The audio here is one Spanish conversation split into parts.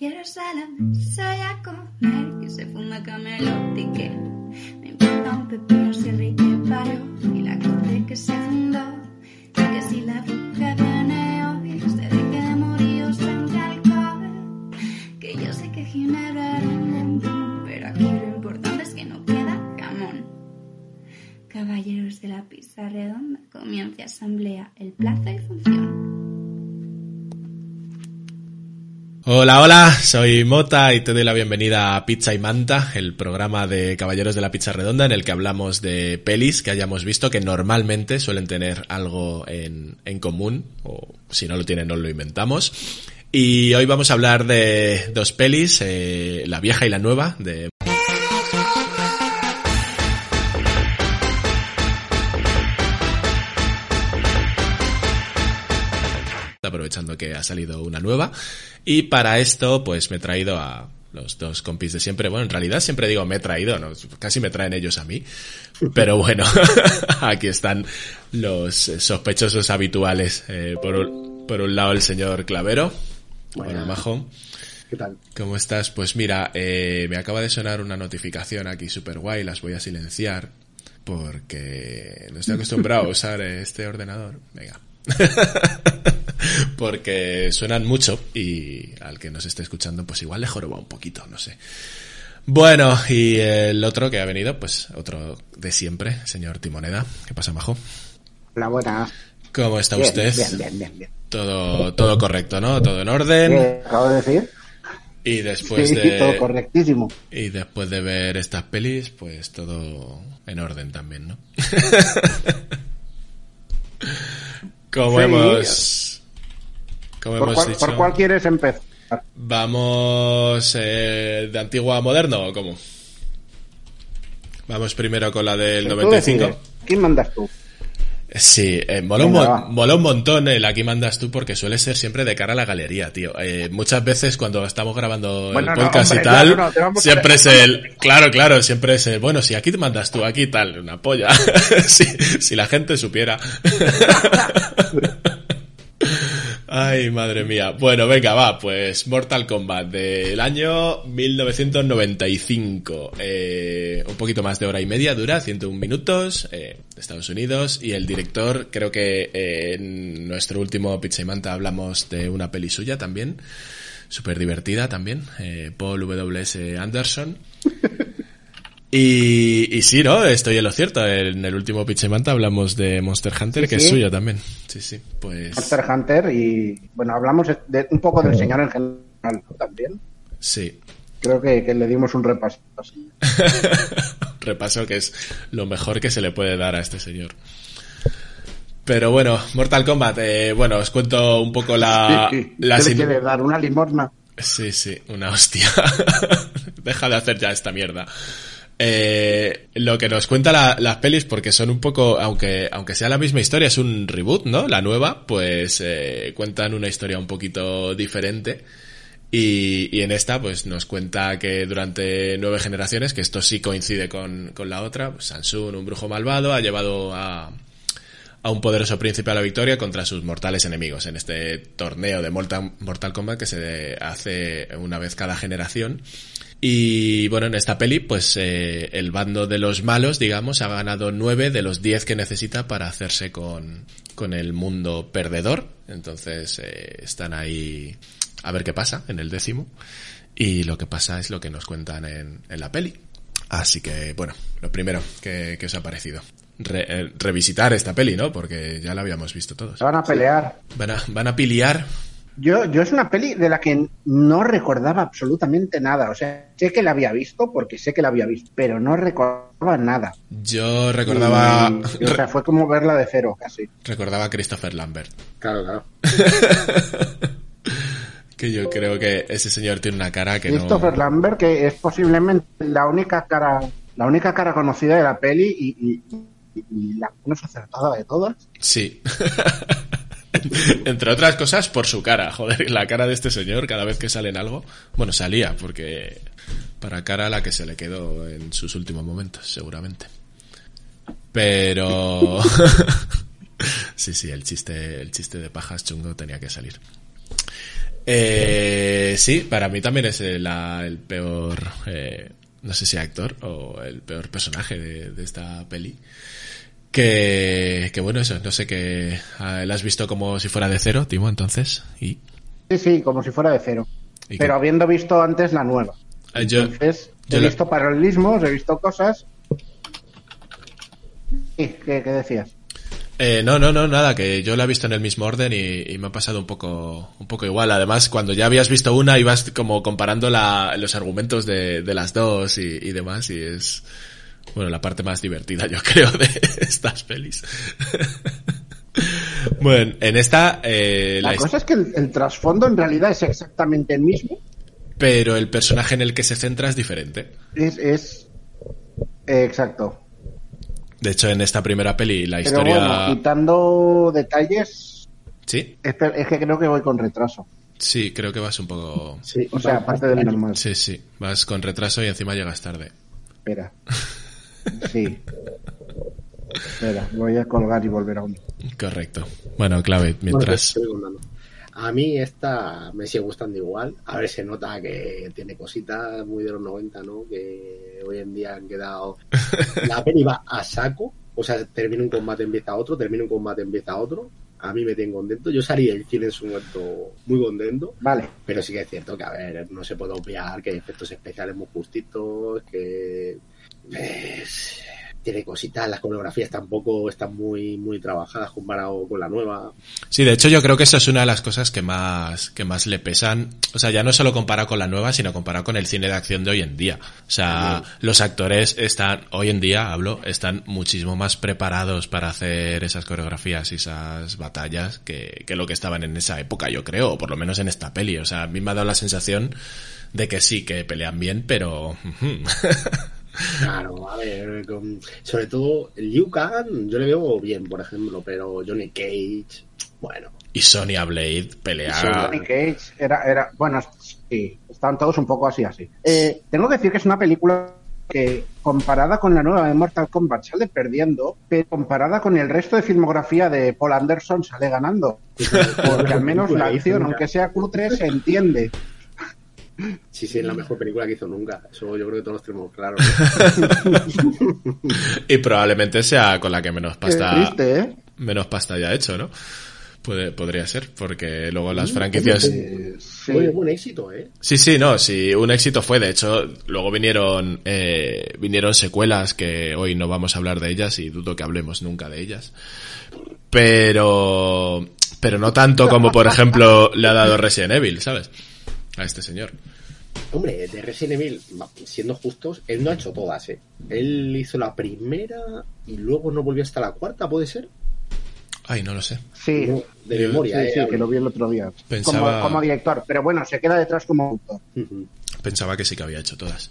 Jerusalén, soy a comer, que se fuma camelote que me importa un pepino si el rey te parió y la corte que se fundó y que si la bruja viene hoy se deje de morir o se alcohol que yo sé que Ginebra era un pero aquí lo importante es que no queda jamón. Caballeros de la pizza redonda comienza asamblea el plazo y función Hola, hola, soy Mota y te doy la bienvenida a Pizza y Manta, el programa de Caballeros de la Pizza Redonda en el que hablamos de pelis que hayamos visto que normalmente suelen tener algo en, en común, o si no lo tienen, no lo inventamos. Y hoy vamos a hablar de dos pelis, eh, La vieja y la nueva, de aprovechando que ha salido una nueva. Y para esto, pues me he traído a los dos compis de siempre. Bueno, en realidad siempre digo me he traído, ¿no? casi me traen ellos a mí. Pero bueno, aquí están los sospechosos habituales. Eh, por, un, por un lado el señor Clavero. Bueno, Majo. ¿Qué tal? ¿Cómo estás? Pues mira, eh, me acaba de sonar una notificación aquí super guay, las voy a silenciar porque no estoy acostumbrado a usar este ordenador. Venga. porque suenan mucho y al que nos esté escuchando pues igual le joroba un poquito, no sé. Bueno, y el otro que ha venido, pues otro de siempre, señor Timoneda. ¿Qué pasa, Majo? La buena. ¿Cómo está Bien, usted? Bien, bien, bien, bien. Todo, todo correcto, ¿no? Todo en orden. ¿Qué acabo de decir? Y después sí, de... todo correctísimo. Y después de ver estas pelis, pues todo en orden también, ¿no? Como Sí. hemos... Como ¿Por hemos cuál, dicho... por cuál quieres empezar? Vamos eh, de antiguo a moderno o cómo? Vamos primero con la del Tú 95. decides. ¿Quién mandas tú? Sí, eh, mola, un Venga, va. mola un montón el aquí mandas tú porque suele ser siempre de cara a la galería, tío. Eh, muchas veces cuando estamos grabando Bueno, el no, podcast hombre, y tal, no, siempre es el, claro, claro, siempre es el, bueno, si aquí te mandas tú, aquí tal, una polla. si, si la gente supiera. Ay, madre mía. Bueno, venga, va, pues Mortal Kombat del año 1995. Eh, un poquito más de hora y media dura, 101 minutos, eh, Estados Unidos. Y el director, creo que eh, en nuestro último Pizza y Manta hablamos de una peli suya también, súper divertida también, eh, Paul W.S. Anderson. Y, y sí, ¿no? Estoy en lo cierto. En el último y Manta hablamos de Monster Hunter, Sí, que es suyo también. Sí, sí, pues... Monster Hunter y, bueno, hablamos de, un poco del señor en general también. Sí, Creo que, que le dimos un repaso. así. repaso que es lo mejor que se le puede dar a este señor. Pero bueno, Mortal Kombat, eh, bueno, os cuento un poco la... Sí, sí. la ¿Qué le sin- quiere dar? ¿Una limosna? Sí, sí, una hostia. Deja de hacer ya esta mierda. Eh, lo que nos cuenta la- las pelis, porque son un poco, aunque, aunque sea la misma historia, es un reboot, ¿no? La nueva, pues eh, cuentan una historia un poquito diferente. Y, y en esta, pues nos cuenta que durante nueve generaciones, que esto sí coincide con, con la otra, pues, Samsung, un brujo malvado, ha llevado a, a un poderoso príncipe a la victoria contra sus mortales enemigos en este torneo de Mortal, Mortal Kombat que se hace una vez cada generación. Y bueno, en esta peli, pues eh, el bando de los malos, digamos, ha ganado nueve de los diez que necesita para hacerse con, con el mundo perdedor. Entonces eh, están ahí a ver qué pasa en el décimo. Y lo que pasa es lo que nos cuentan en, en la peli. Así que, bueno, lo primero que, que os ha parecido. Re- eh, revisitar esta peli, ¿no? Porque ya la habíamos visto todos. Van a pelear. Van a, van a piliar. Yo, yo es una peli de la que no recordaba absolutamente nada. O sea, sé que la había visto porque sé que la había visto, pero no recordaba nada. Yo recordaba, Y, o sea, fue como verla de cero casi. recordaba a Christopher Lambert. Claro, claro. Que yo creo que ese señor tiene una cara que Christopher no... Lambert, que es posiblemente la única cara, la única cara conocida de la peli y, y- y- y la menos acertada de todas. Sí. Entre otras cosas, por su cara. Joder, la cara de este señor cada vez que sale en algo. Bueno, salía, porque para cara la que se le quedó en sus últimos momentos, seguramente. Pero... sí, sí, el chiste, el chiste de pajas chungo tenía que salir. Eh, sí, para mí también es el, peor, eh, no sé si actor o el peor personaje de esta peli. Que, que bueno, eso, no sé que ah, la has visto como si fuera de cero, Timo, entonces. Y, Sí, sí, como si fuera de cero. y Pero habiendo visto antes la nueva. Ah, yo, Entonces, yo he la- visto paralelismos, he visto cosas. Sí, ¿qué, qué decías? Eh, no, no, no, nada, que yo la he visto en el mismo orden y, y me ha pasado un poco, un poco igual. Además, cuando ya habías visto una, ibas como comparando la, los argumentos de, de las dos y, y demás, y es, bueno, la parte más divertida, yo creo, de estas pelis. bueno, en esta, eh, La la cosa es que el, el trasfondo en realidad es exactamente el mismo. pero el personaje en el que se centra es diferente. Es, es eh, exacto. De hecho, en esta primera peli, la Pero historia... bueno, quitando detalles, Sí, es, es que creo que voy con retraso. sí, creo que vas un poco... Sí, O sea, aparte del normal. Sí, sí, vas con retraso y encima llegas tarde. Espera. Sí. Espera, voy a colgar y volver a uno. Correcto. Bueno, clave, mientras... A mí esta me sigue gustando igual. A ver, se nota que tiene cositas muy de los 90, ¿no? Que hoy en día han quedado... La peli va a saco. O sea, termina un combate, empieza otro, termina un combate, empieza otro. A mí me tiene contento. Yo salí del cine en su momento muy contento. Vale. Pero sí que es cierto que, a ver, no se puede obviar que hay efectos especiales muy justitos, que pues, tiene cositas, las coreografías tampoco están muy, muy trabajadas comparado con la nueva. Sí, de hecho yo creo que esa es una de las cosas que más, que más le pesan. O sea, ya no solo comparado con la nueva, sino comparado con el cine de acción de hoy en día. O sea, los actores están, hoy en día hablo, están muchísimo más preparados para hacer esas coreografías y esas batallas que, que lo que estaban en esa época, yo creo, o por lo menos en esta peli. O sea, a mí me ha dado la sensación de que sí, que pelean bien, pero... Claro, a ver, con- sobre todo Liu Kang yo le veo bien, por ejemplo, pero Johnny Cage, bueno, y Sonya Blade pelea... Johnny Cage era, era, bueno, sí, estaban todos un poco así, así. Eh, tengo que decir que es una película que comparada con la nueva de Mortal Kombat sale perdiendo, pero comparada con el resto de filmografía de Paul Anderson sale ganando. Porque al menos la acción, aunque sea cutre, se entiende. Sí, sí, es la mejor película que hizo nunca, eso yo creo que todos tenemos claro. Y probablemente sea con la que menos pasta... triste, ¿eh? menos pasta ya hecho, ¿no? Puede, podría ser, porque luego las franquicias... Eh, sí. Buen éxito, ¿eh? Sí, sí, no, sí, un éxito fue, de hecho, luego vinieron, eh, vinieron secuelas que hoy no vamos a hablar de ellas y dudo que hablemos nunca de ellas. Pero, pero no tanto como, por ejemplo, le ha dado Resident Evil, ¿sabes? A este señor. Hombre, de Resident Evil, siendo justos, él no ha hecho todas, ¿eh? Él hizo la primera y luego no volvió hasta la cuarta, ¿puede ser? Ay, no lo sé. Sí, No, de Yo- memoria, sí, ¿eh? sí, que lo vi el otro día. Pensaba- Como, como director, pero bueno, se queda detrás como autor. Pensaba que sí que había hecho todas.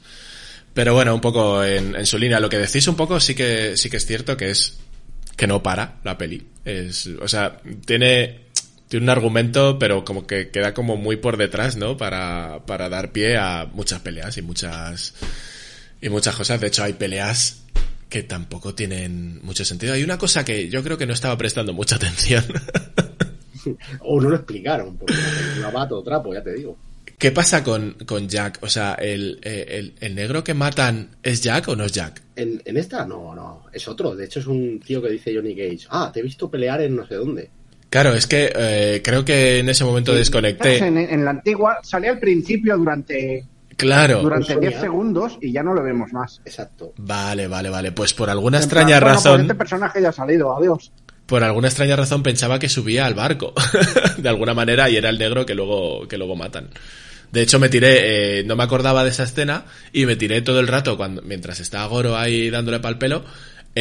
Pero bueno, un poco en, en su línea. Lo que decís un poco sí que, sí que es cierto que es que no para la peli. Es, o sea, tiene, tiene un argumento, pero como que queda como muy por detrás, ¿no? Para, para dar pie a muchas peleas y muchas, y muchas cosas. De hecho, hay peleas que tampoco tienen mucho sentido. Hay una cosa que yo creo que no estaba prestando mucha atención. O no lo explicaron, porque va todo trapo, ya te digo. ¿Qué pasa con, con Jack? O sea, el, el, el negro que matan es Jack o no es Jack? En, en esta, no, no, es otro. De hecho, es un tío que dice Johnny Cage. Ah, te he visto pelear en no sé dónde. Claro, es que eh, creo que en ese momento desconecté. En, en la antigua salía al principio durante, Claro. durante Sonia. 10 segundos y ya no lo vemos más. Exacto. Vale, vale, vale. Pues por alguna En plan, extraña bueno, pues razón, este personaje ya ha salido, adiós. por alguna extraña razón pensaba que subía al barco, de alguna manera, y era el negro que luego, que luego matan. De hecho, me tiré, eh, no me acordaba de esa escena, y me tiré todo el rato, cuando, mientras estaba Goro ahí dándole pal pelo,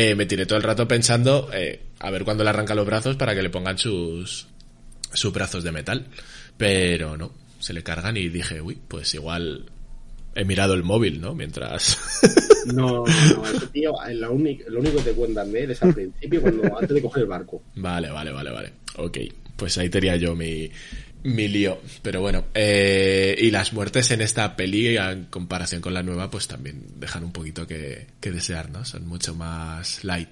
eh, me tiré todo el rato pensando, eh, a ver cuándo le arrancan los brazos para que le pongan sus, sus brazos de metal. Pero no, se le cargan y dije, uy, pues igual he mirado el móvil, ¿no? Mientras... No, no, ese tío, eh, lo único, lo único que te cuentan de él es al principio, cuando, antes de coger el barco. Vale, vale, vale, vale. Ok, pues ahí tenía yo mi, mi lío. Pero bueno, eh, y las muertes en esta peli, en comparación con la nueva, pues también dejan un poquito que, que desear, ¿no? Son mucho más light.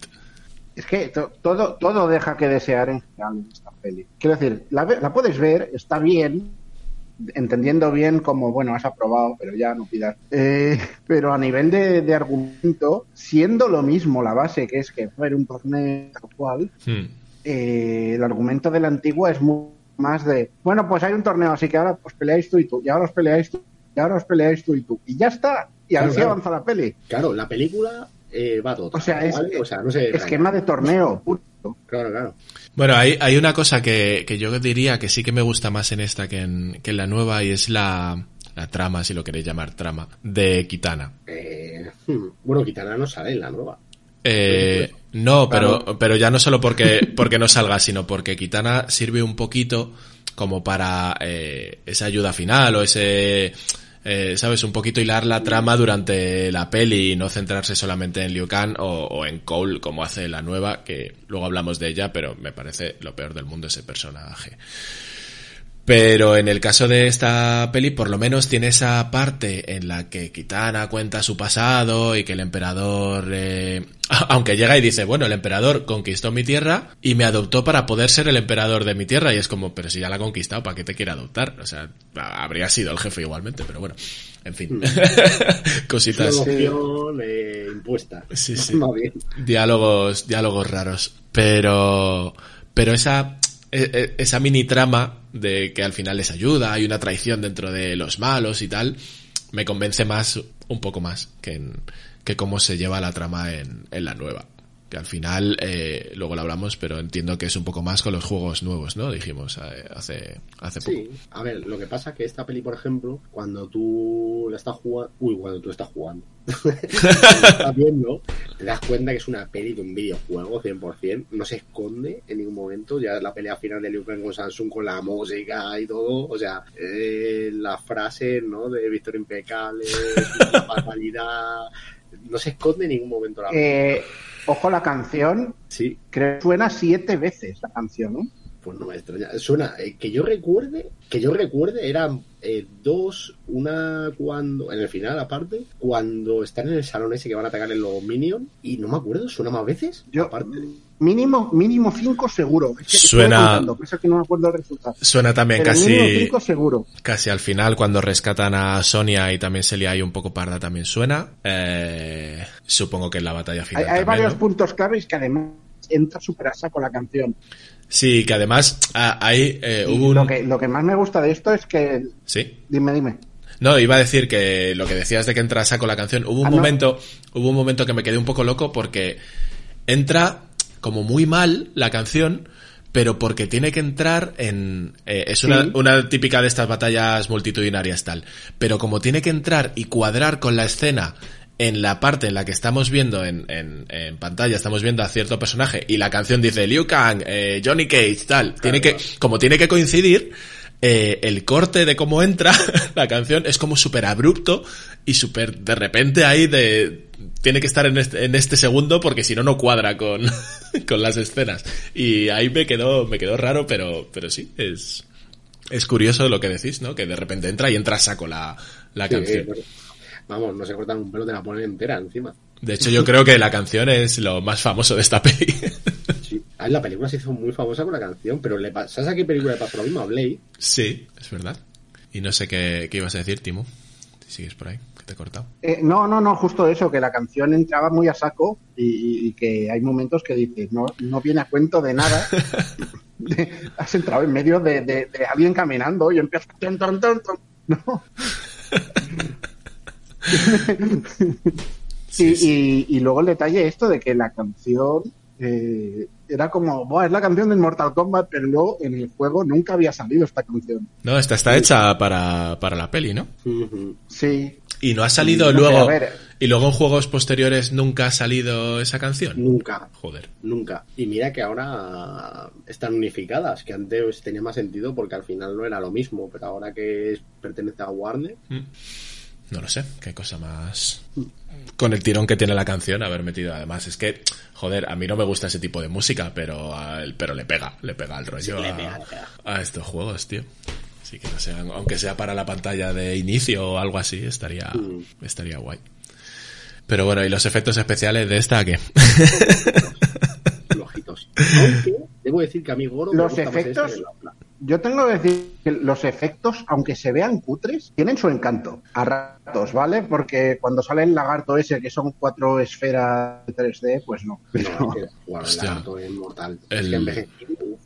Es que to- todo, todo deja que desear en general en esta peli. Quiero decir, la, puedes ver, está bien, entendiendo bien como, bueno, has aprobado, pero ya no pidas. Eh, pero a nivel de, de argumento, siendo lo mismo la base, que es que haber un torneo tal cual, Hmm. eh, el argumento de la antigua es muy más de, bueno, pues hay un torneo, así que ahora os peleáis tú y tú, y ahora os peleáis tú, y ahora os peleáis tú y tú, y ya está, y Claro, así claro. avanza la peli. Claro, la película eh, va todo. O sea, es ¿vale? o sea, no sé. esquema de torneo, punto. Claro, claro. Bueno, hay, hay una cosa que, que yo diría que sí que me gusta más en esta que en, que en la nueva y es la, la trama, si lo queréis llamar trama, de Kitana. Eh, hmm, bueno, Kitana no sale en la nueva. Eh, no, pero, Claro. pero ya no solo porque, porque no salga, sino porque Kitana sirve un poquito como para eh, esa ayuda final o ese, eh, ¿sabes? Un poquito hilar la trama durante la peli y no centrarse solamente en Liu Kang o, o en Cole como hace la nueva, que luego hablamos de ella, pero me parece lo peor del mundo ese personaje. Pero en el caso de esta peli, por lo menos tiene esa parte en la que Kitana cuenta su pasado y que el emperador, eh, aunque llega y dice, bueno, el emperador conquistó mi tierra y me adoptó para poder ser el emperador de mi tierra. Y es como, pero si ya la ha conquistado, ¿para qué te quiere adoptar? O sea, habría sido el jefe igualmente, pero bueno, en fin. Es Cositas. opción eh, impuesta. Sí, sí. Diálogos, diálogos raros. Pero, pero esa, esa mini trama de que al final les ayuda, hay una traición dentro de los malos y tal, me convence más, un poco más, que en, que cómo se lleva la trama en, en la nueva. Que al final, eh, luego lo hablamos, pero entiendo que es un poco más con los juegos nuevos, ¿no? Dijimos eh, hace, hace poco. Sí, a ver, lo que pasa es que esta peli, por ejemplo, cuando tú la estás jugando, uy, cuando tú estás jugando, la estás viendo, te das cuenta que es una peli de un videojuego 100%, no se esconde en ningún momento, ya la pelea final de Liu Kang con Samsung con la música y todo, o sea, eh, la frase, ¿no? De Victoria Impecable, la fatalidad, no se esconde en ningún momento la Eh, ojo la canción, Sí, creo que suena siete veces la canción, ¿no? Pues no me extraña. Suena, eh, que yo recuerde, que yo recuerde eran eh, dos, una cuando, en el final aparte, cuando están en el salón ese que van a atacar en los Minions, y no me acuerdo, suena más veces. Yo- aparte. Mínimo, mínimo cinco seguro. Es que Suena- contando, que no me acuerdo el resultado. Suena también Pero mínimo casi, cinco seguro. casi al final cuando rescatan a Sonia y también se le hay un poco parda también suena. Eh, supongo que en la batalla Hay, final. hay también, varios ¿no? puntos claves que además entra súper a saco la canción. Sí, que además ah, ahí eh, Y hubo un... lo, que, lo que más me gusta de esto es que... Sí. Dime, dime. No, iba a decir que lo que decías de que entra a saco la canción, hubo un Ah, no. momento, hubo un momento que me quedé un poco loco porque entra como muy mal la canción, pero porque tiene que entrar en eh, es una, Sí. una típica de estas batallas multitudinarias tal, pero como tiene que entrar y cuadrar con la escena en la parte en la que estamos viendo en, en, en pantalla, estamos viendo a cierto personaje y la canción dice Liu Kang, eh, Johnny Cage, tal, tiene que, como tiene que coincidir, eh, el corte de cómo entra la canción es como súper abrupto y súper de repente ahí de tiene que estar en este, en este segundo porque si no no cuadra con, con las escenas. Y ahí me quedó me quedó raro pero pero sí es es curioso lo que decís no que de repente entra y entra a saco la, la Sí, canción. eh, vamos, no se cortan un pelo, te la ponen entera encima. de hecho yo creo que la canción es lo más famoso de esta peli Sí. La película se hizo muy famosa con la canción, pero le ¿sabes a qué película le pasó lo mismo a Blade? sí es verdad y no sé qué, qué ibas a decir Timo si sigues por ahí que te he cortado Eh, no, no, no, justo eso, que la canción entraba muy a saco y, y- que hay momentos que dices, no, no viene a cuento de nada. Has entrado en medio de, de- de alguien caminando y empieza... ton, ton, ton, ton. No. Sí, y, sí. y- y luego el detalle esto de que la canción eh, era como, "Buah, es la canción del Mortal Kombat, pero luego en el juego nunca había salido esta canción. no esta está hecha para, para la peli no. Sí. Y no ha salido No luego. ¿Y luego en juegos posteriores nunca ha salido esa canción? Nunca, Joder. nunca. Y mira que ahora están unificadas, que antes tenía más sentido porque al final no era lo mismo, pero ahora que pertenece a Warner, No lo sé, qué cosa más. Con el tirón que tiene la canción, haber metido. Además, es que, joder, a mí no me gusta ese tipo de música, pero, a él- pero le pega, le pega al rollo a, pega, le pega. a estos juegos, tío. Así que no sé, aunque sea para la pantalla de inicio o algo así, estaría, Mm. estaría guay. Pero bueno, ¿y los efectos especiales de esta qué? flojitos. Aunque debo decir que a mí Goro me Los más efectos- este que. Yo tengo que decir que los efectos, aunque se vean cutres, tienen su encanto. A ratos, ¿vale? Porque cuando sale el lagarto ese, que son cuatro esferas de 3D, pues no. No, es que, bueno, el lagarto es mortal. Es que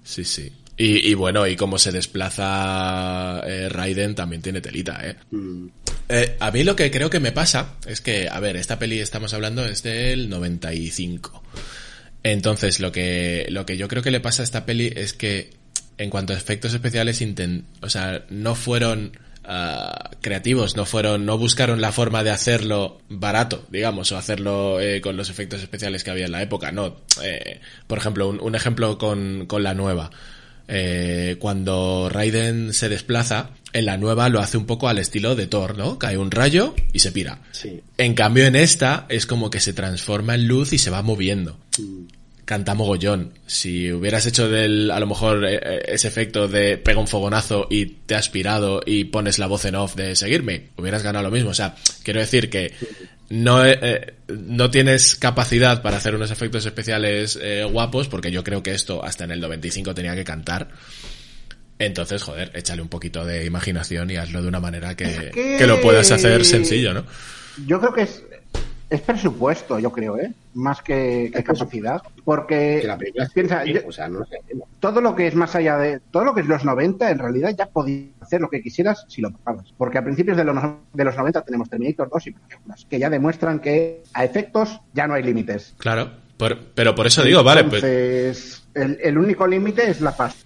Sí, sí. Y, y bueno, y cómo se desplaza eh, Raiden también tiene telita, ¿eh? mm, Eh, a mí lo que creo que me pasa es que, a ver, esta peli estamos hablando es del 95. Entonces, lo que, lo que yo creo que le pasa a esta peli es que, en cuanto a efectos especiales, inten- o sea, no fueron ah, creativos, no fueron, no buscaron la forma de hacerlo barato, digamos, o hacerlo eh, con los efectos especiales que había en la época. No, eh, por ejemplo, un, un ejemplo con, con la nueva. Eh, cuando Raiden se desplaza, en la nueva lo hace un poco al estilo de Thor, ¿no? Cae un rayo y se pira. sí. En cambio, en esta es como que se transforma en luz y se va moviendo. mm, Canta mogollón. Si hubieras hecho del, a lo mejor, eh, eh, ese efecto de pega un fogonazo y te has pirado y pones la voz en off de seguirme, hubieras ganado lo mismo. O sea, quiero decir que no, eh, eh, no tienes capacidad para hacer unos efectos especiales eh, guapos, porque yo creo que esto hasta en el 95 tenía que cantar. Entonces, joder, échale un poquito de imaginación y hazlo de una manera que, Es que- que lo puedas hacer sencillo, ¿no? Yo creo que es, es presupuesto, yo creo, ¿eh? Más que, que capacidad. Porque Que la película piensa, bien, yo- o sea, no sé. todo lo que es más allá de. Todo lo que es los 90, en realidad ya podías hacer lo que quisieras si lo pagabas. Porque a principios de los, de los 90 tenemos Terminator 2 y películas que ya demuestran que a efectos ya no hay límites. Claro. Por- pero por eso digo, vale, pues, Entonces, el, el único límite es la pasta.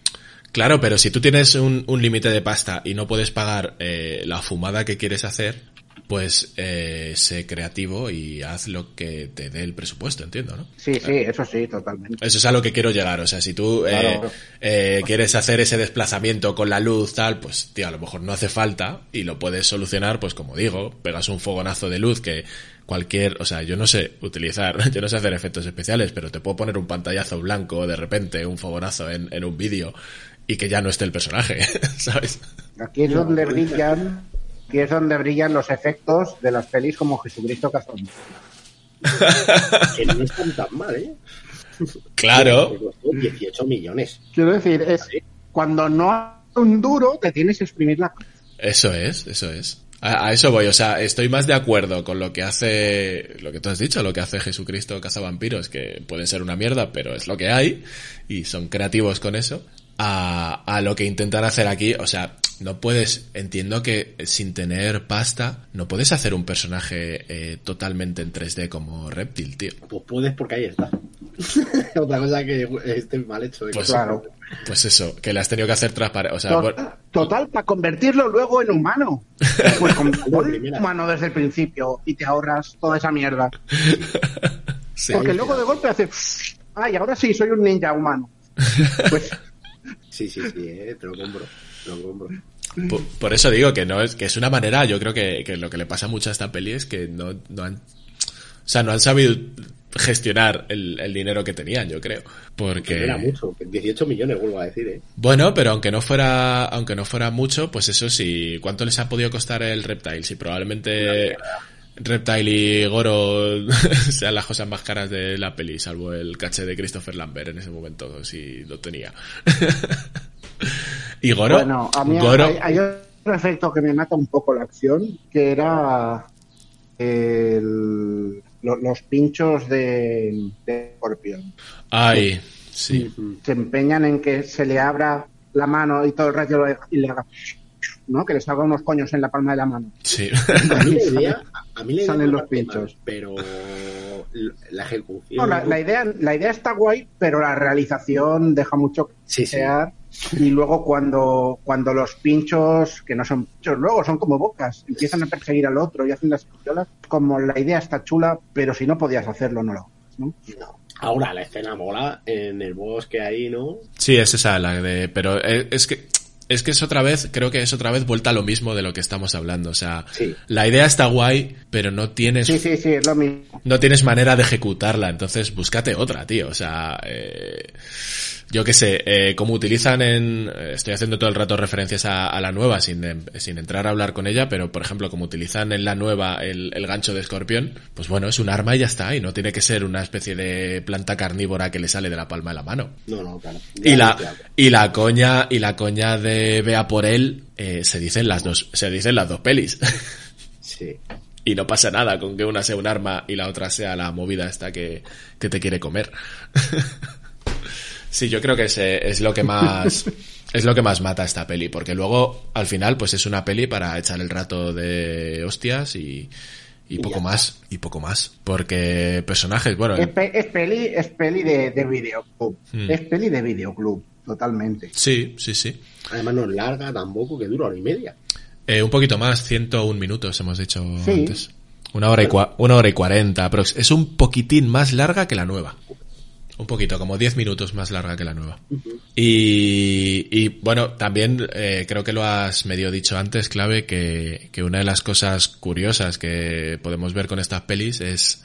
claro, pero si tú tienes un, un límite de pasta y no puedes pagar eh, la fumada que quieres hacer, pues eh, sé creativo y haz lo que te dé el presupuesto, entiendo, ¿no? Sí, sí, eso sí, totalmente. Eso es a lo que quiero llegar. O sea, si tú eh, Claro. eh, quieres hacer ese desplazamiento con la luz, tal, pues, tío, a lo mejor no hace falta y lo puedes solucionar, pues como digo, pegas un fogonazo de luz que cualquier, o sea, yo no sé utilizar, yo no sé hacer efectos especiales, pero te puedo poner un pantallazo blanco de repente, un fogonazo en, en un vídeo y que ya no esté el personaje, ¿sabes? Aquí es donde brillan. Aquí es donde brillan los efectos de las pelis como Jesucristo Cazón. Que no están tan mal, ¿eh? Claro, Me costó 18 millones. Quiero decir, es cuando no hay un duro, te tienes que exprimir la Eso es, eso es. A, a eso voy, o sea, estoy más de acuerdo con lo que hace, lo que tú has dicho, lo que hace Jesucristo Cazavampiros, que pueden ser una mierda, pero es lo que hay, y son creativos con eso, a, a lo que intentan hacer aquí, o sea, no puedes, entiendo que sin tener pasta, no puedes hacer un personaje eh, totalmente en 3D como Reptil, tío. Pues puedes porque ahí está. Otra cosa que esté mal hecho. de Pues, Claro. pues eso, que le has tenido que hacer transparente, o sea, Total, para convertirlo luego en humano. Pues con humano desde el principio y te ahorras toda esa mierda. sí. Porque luego de golpe hace. Ay, ahora sí, soy un ninja humano. Pues Sí, sí, sí, eh, te lo compro. Por, por eso digo que no es que es una manera, yo creo que, que lo que le pasa mucho a esta peli es que no, no han, o sea, no han sabido gestionar el, el dinero que tenían, yo creo. Que Porque era mucho. que 18 millones, vuelvo a decir, ¿eh? bueno, pero aunque no fuera, aunque no fuera mucho, pues eso sí, ¿cuánto les ha podido costar el Reptile? Si probablemente Reptile y Goro sean las cosas más caras de la peli, salvo el caché de Christopher Lambert en ese momento, si lo tenía. y Goro, bueno, a mí Goro, hay, hay otro efecto que me mata un poco la acción, que era el- lo- los pinchos de, de Scorpion. ay, sí. Se empeñan en que se le abra la mano y todo el rayo lo- y le haga. ¿no? Que le salga unos coños en la palma de la mano. Sí. A mí la idea, a mí la idea Salen los pinchos. mal, pero la ejecución. No, la, la idea, la idea está guay, pero la realización deja mucho que Sí, sí. Y luego cuando, cuando los pinchos, que no son pinchos, luego son como bocas, empiezan a perseguir al otro y hacen las pistolas, como la idea está chula, pero si no podías hacerlo, no lo haces, ¿no? No. Ahora la escena mola en el bosque ahí, ¿no? Sí, es esa la de. Pero es, es que. Es que es otra vez, creo que es otra vez vuelta a lo mismo de lo que estamos hablando. O sea, Sí. la idea está guay, pero no tienes Sí, sí, sí, es lo mismo. no tienes manera de ejecutarla, entonces búscate otra, tío. O sea, eh, yo qué sé, eh, como utilizan en... Estoy haciendo todo el rato referencias a, a la nueva sin, em- sin entrar a hablar con ella, pero por ejemplo, como utilizan en la nueva el, el gancho de escorpión, pues bueno, es un arma y ya está, y no tiene que ser una especie de planta carnívora que le sale de la palma de la mano. No, no, claro. Y la, claro. y la coña, y la coña de Vea por él, eh, se dicen las dos, se dicen las dos pelis. Sí. Y no pasa nada con que una sea un arma y la otra sea la movida esta que, que te quiere comer. sí, yo creo que es, es lo que más es lo que más mata esta peli, porque luego al final pues es una peli para echar el rato de hostias y, y poco más, y poco más. Porque personajes, bueno, Es, pe- es peli, es peli de, de videoclub. Hmm. Es peli de videoclub, totalmente. sí, sí, sí. Además no es larga tampoco, que dura hora y media. Eh, un poquito más, 101 minutos hemos dicho Sí. antes. Una hora y cua- una hora y cuarenta, aprox. Es un poquitín más larga que la nueva. Un poquito, como 10 minutos más larga que la nueva. Y, y, bueno, también eh, creo que lo has medio dicho antes, clave, que, que una de las cosas curiosas que podemos ver con estas pelis es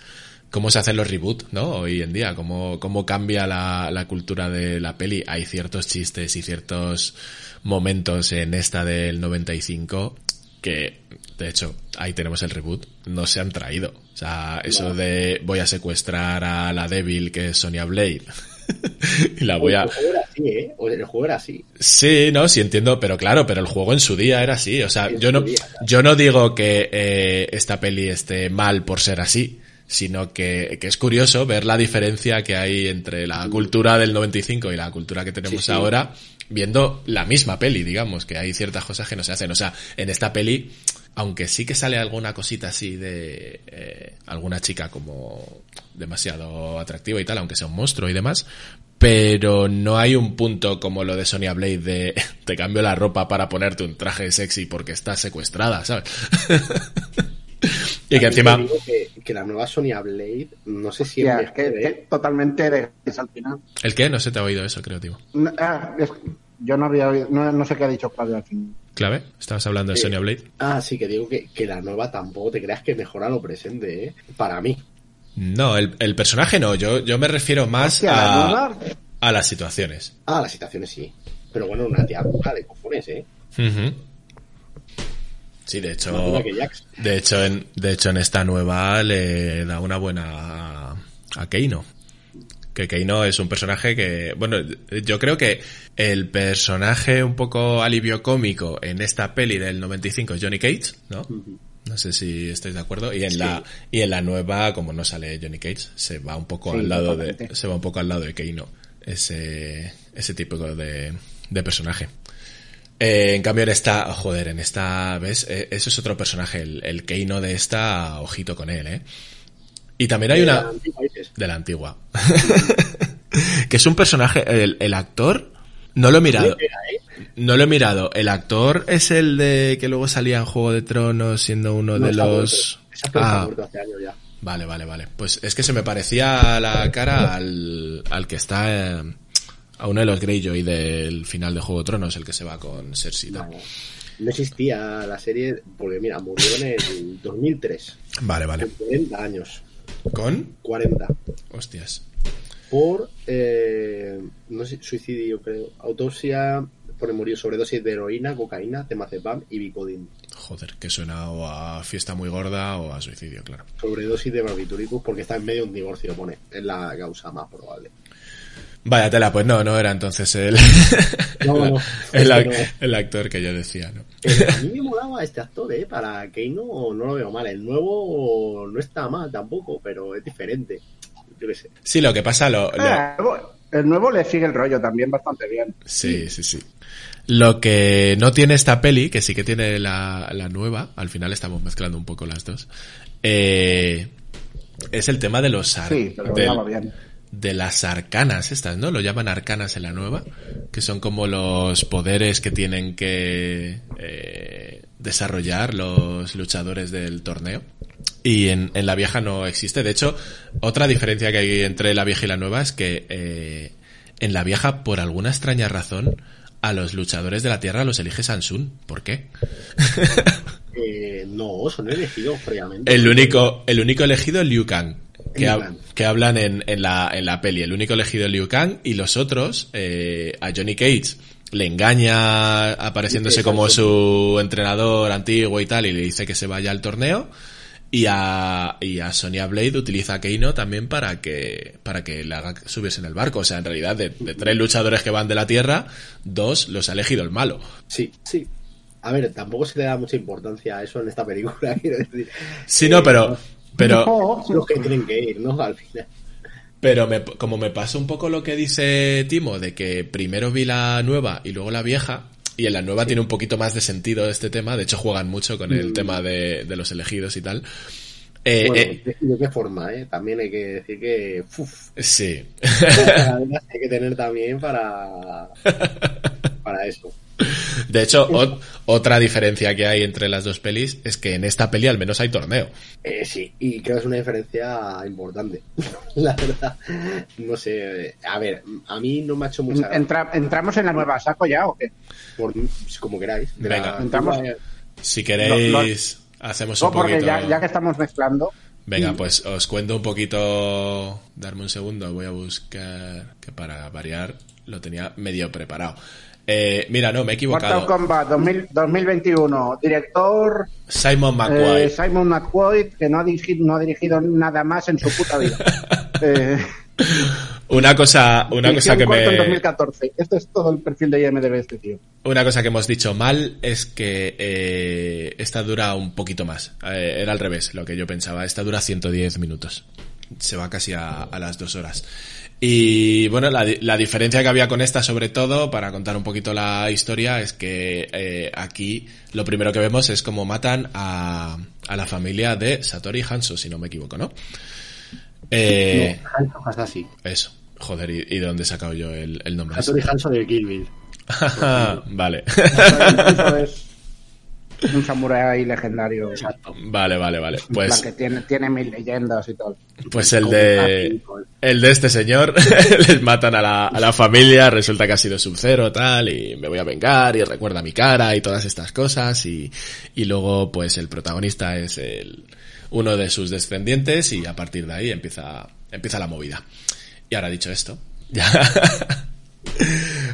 cómo se hacen los reboot, ¿no? Hoy en día, cómo, cómo cambia la, la cultura de la peli. Hay ciertos chistes y ciertos momentos en esta del 95 que, de hecho, ahí tenemos el reboot, no se han traído. O sea, eso de voy a secuestrar a la débil que es Sonia Blade. y la voy a... El juego era así, ¿eh? O El juego era así. Sí, no, sí entiendo, pero claro, pero el juego en su día era así. O sea, yo no, yo no digo que eh, esta peli esté mal por ser así, sino que, que es curioso ver la diferencia que hay entre la cultura del 95 y la cultura que tenemos Sí, sí. ahora, viendo la misma peli, digamos, que hay ciertas cosas que no se hacen. O sea, en esta peli, aunque sí que sale alguna cosita así de eh, alguna chica como demasiado atractiva y tal, aunque sea un monstruo y demás, pero no hay un punto como lo de Sonia Blade de te cambio la ropa para ponerte un traje sexy porque estás secuestrada, ¿sabes? y que encima... te digo Que, que la nueva Sonya Blade, no sé si es que, ¿eh? que totalmente de es al final. ¿El qué? No se te ha oído eso, creo, tío. No, ah, es- yo no había oído- no, no sé qué ha dicho Claudio al final. ¿Clave? ¿Estabas hablando de Sí. Sonia Blade? Ah, sí, que digo que, que la nueva tampoco te creas que mejora lo presente, ¿eh? Para mí. No, el, el personaje no, yo, yo me refiero más a, nueva- a las situaciones. Ah, las situaciones sí. Pero bueno, una tía de cojones, ¿eh? Sí, de hecho, de hecho, en, de hecho en esta nueva le da una buena a Keino. Que Keino es un personaje que, bueno, yo creo que el personaje un poco alivio cómico en esta peli del 95 es Johnny Cage, ¿no? No sé si estáis de acuerdo. Y en la y en la nueva, como no sale Johnny Cage, se va un poco Sí, al lado de se va un poco al lado de Keino, ese ese tipo de, de personaje. Eh, en cambio en esta, joder, en esta, ¿ves? Eh, eso es otro personaje, el, el Keino de esta, ojito con él, ¿eh? Y también hay De una la antigua, dices. de la antigua. que es un personaje, el, el actor, no lo he mirado. No lo he mirado. El actor es el de que luego salía en Juego de Tronos siendo uno No, de los... Ah, muerto hace años ya. vale, vale, vale. Pues es que se me parecía la cara al, al que está eh, a uno de los Greyjoy del final de Juego de Tronos, el que se va con Cersei. No, no existía la serie porque, mira, murió en el 2003. Vale, vale. Con 40 años. ¿Con? 40. Hostias. Por, eh, no sé, suicidio, creo. Autopsia por morir sobredosis de heroína, cocaína, temazepam y bicodin. Joder, que suena o a fiesta muy gorda o a suicidio, claro. Sobredosis de barbituricus porque está en medio de un divorcio, pone. Es la causa más probable. Vaya tela, pues no, no era entonces el, No, no, el, el actor que yo decía, ¿no? A mí me molaba este actor, ¿eh? Para Keino no lo veo mal. El nuevo no está mal tampoco, pero es diferente. Yo qué sé. Sí, lo que pasa, lo, lo- Ah, el nuevo le sigue el rollo también bastante bien. Sí, sí, sí. Lo que no tiene esta peli, que sí que tiene la, la nueva, al final estamos mezclando un poco las dos, eh, es el tema de los ar- Sí, pero del- bien. De las arcanas estas, ¿no? Lo llaman arcanas en la nueva, que son como los poderes que tienen que eh, desarrollar los luchadores del torneo. Y en, en la vieja no existe. De hecho, otra diferencia que hay entre la vieja y la nueva es que eh, en la vieja, por alguna extraña razón, a los luchadores de la Tierra los elige Sansun. ¿Por qué? Eh, no, son elegidos previamente. El único, el único elegido es Liu Kang. Que, hablan en, en la, en la peli. El único elegido es Liu Kang y los otros, eh, a Johnny Cage le engaña apareciéndose como su entrenador antiguo y tal y le dice que se vaya al torneo. Y a, y a Sonya Blade utiliza a Keino también para que, para que le haga subirse en el barco. O sea, en realidad, de, de tres luchadores que van de la Tierra, dos los ha elegido el malo. Sí, sí. A ver, tampoco se le da mucha importancia a eso en esta película, quiero decir. Sí, no, pero, pero, No, Los que tienen que ir, ¿no? Al final. Pero me, como me pasa un poco lo que dice Timo, de que primero vi la nueva y luego la vieja, y en la nueva tiene un poquito más de sentido este tema, de hecho juegan mucho con el Mm. tema de, de los elegidos y tal. Eh, Bueno, eh, ¿de, qué forma, eh? También hay que decir que. Uf, sí. hay que tener también para. Para eso. De hecho, ot- otra diferencia que hay entre las dos pelis es que en esta peli al menos hay torneo. Eh, sí, y creo que es una diferencia importante. La verdad. No sé. A ver, a mí no me ha hecho mucha. Entra- ¿Entramos en la nueva saco ya o qué? Por, como queráis. Venga. la- Entramos. Si queréis, hacemos un No, porque poquito... ya, ya que estamos mezclando, Venga, pues os cuento un poquito. Darme un segundo, voy a buscar. Que para variar lo tenía medio preparado. Eh, mira, no, me he Mortal equivocado. Kombat 2000 2021, director Simon eh, McQuaid. Simon McQuaid, que no ha, dirigido, no ha dirigido nada más en su puta vida. Eh, Una cosa, una cosa que corto en me. 2014. Este es todo el perfil de IMDB este tío. Una cosa que hemos dicho mal es que eh, esta dura un poquito más. Eh, era al revés, lo que yo pensaba. Esta dura 110 minutos. Se va casi a, a las dos horas. Y bueno, la, la diferencia que había con esta, sobre todo, para contar un poquito la historia, es que eh, aquí lo primero que vemos es cómo matan a, a la familia de Satori Hanso, si no me equivoco, ¿no? Eh, No, Hasashi. Eso. Joder, ¿y, y de dónde he sacado yo el, el nombre? Hattori Hanzo de Kill Bill. vale. Un samurái legendario. Exacto. Vale, vale, vale. La Pues, que tiene, tiene mil leyendas y tal. pues el de, el de este señor, les matan a la, a la familia, resulta que ha sido Sub-Zero, tal, y me voy a vengar, y recuerda mi cara, y todas estas cosas, y, y luego, pues el protagonista es el, uno de sus descendientes, y a partir de ahí empieza, empieza la movida. Y ahora dicho esto, ya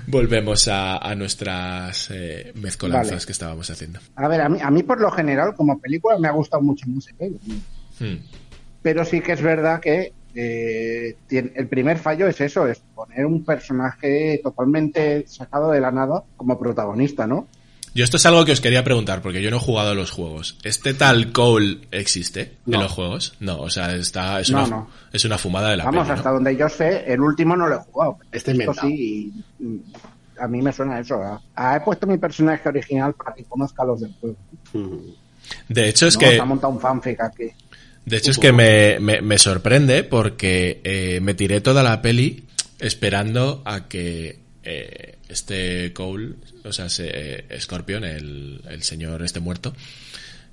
volvemos a, a nuestras eh, mezcolanzas Vale. que estábamos haciendo. A ver, a mí, a mí por lo general, como película, me ha gustado mucho música. Hmm. Pero sí que es verdad que eh, el primer fallo es eso, es poner un personaje totalmente sacado de la nada como protagonista, ¿no? Yo esto es algo que os quería preguntar, porque yo no he jugado a los juegos. ¿Este tal Cole existe No. en los juegos? No, o sea, está, es, No, una, no. es una fumada de la Vamos, hasta donde yo sé, el último no lo he jugado. Este Esto sí, y, mm, a mí me suena eso. ¿ah? Ah, he puesto mi personaje original para que conozca los del juego. De hecho, es No, que, Se ha montado un fanfic aquí. de hecho es que me, me, me sorprende porque eh, me tiré toda la peli esperando a que eh, este Cole, o sea, se, eh, Scorpion, el, el señor este muerto,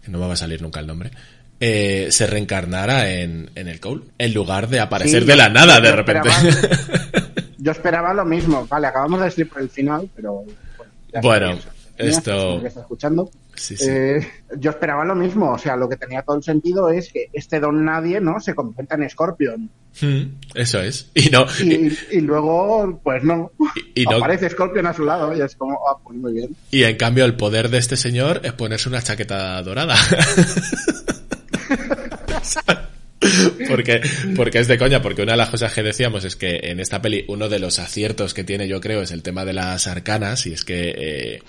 que no me va a salir nunca el nombre, eh, se reencarnara en, en el Cole, en lugar de aparecer Sí, de la yo- nada yo de repente. esperaba- Yo esperaba lo mismo. Vale, acabamos de decir por el final, pero. Bueno, Bueno. Esto- que está escuchando. Sí, sí. Eh, yo esperaba lo mismo. O sea, lo que tenía todo el sentido es que este don nadie, ¿no? Se convierta en Scorpion. Mm, Eso es. Y no, y, luego, pues no. Y- y no- Aparece Scorpion a su lado y es como, ah, pues muy bien. y en cambio el poder de este señor es ponerse una chaqueta dorada. porque, porque es de coña, porque una de las cosas que decíamos es que en esta peli uno de los aciertos que tiene yo creo es el tema de las arcanas y es que... eh,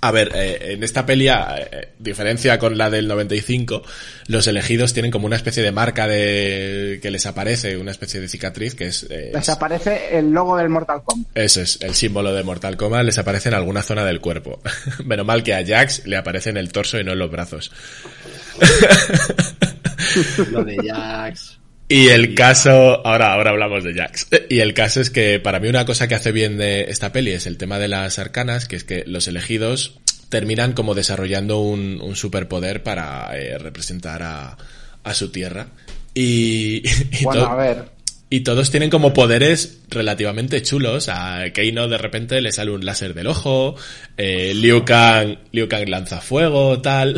a ver, eh, en esta peli, a eh, diferencia con la del 95, los elegidos tienen como una especie de marca de que les aparece, una especie de cicatriz que es, eh, Les aparece el logo del Mortal Kombat. Eso es, el símbolo de Mortal Kombat les aparece en alguna zona del cuerpo. Menos mal que a Jax le aparece en el torso y no en los brazos. Lo de Jax. Y el caso, ahora, ahora hablamos de Jax. Y el caso es que para mí una cosa que hace bien de esta peli es el tema de las arcanas, que es que los elegidos terminan como desarrollando un, un superpoder para eh, representar a, a su tierra. Y, y Bueno, a ver. y todos tienen como poderes relativamente chulos. A Keino de repente le sale un láser del ojo. Eh, Liu Kang, Liu Kang lanza fuego, tal.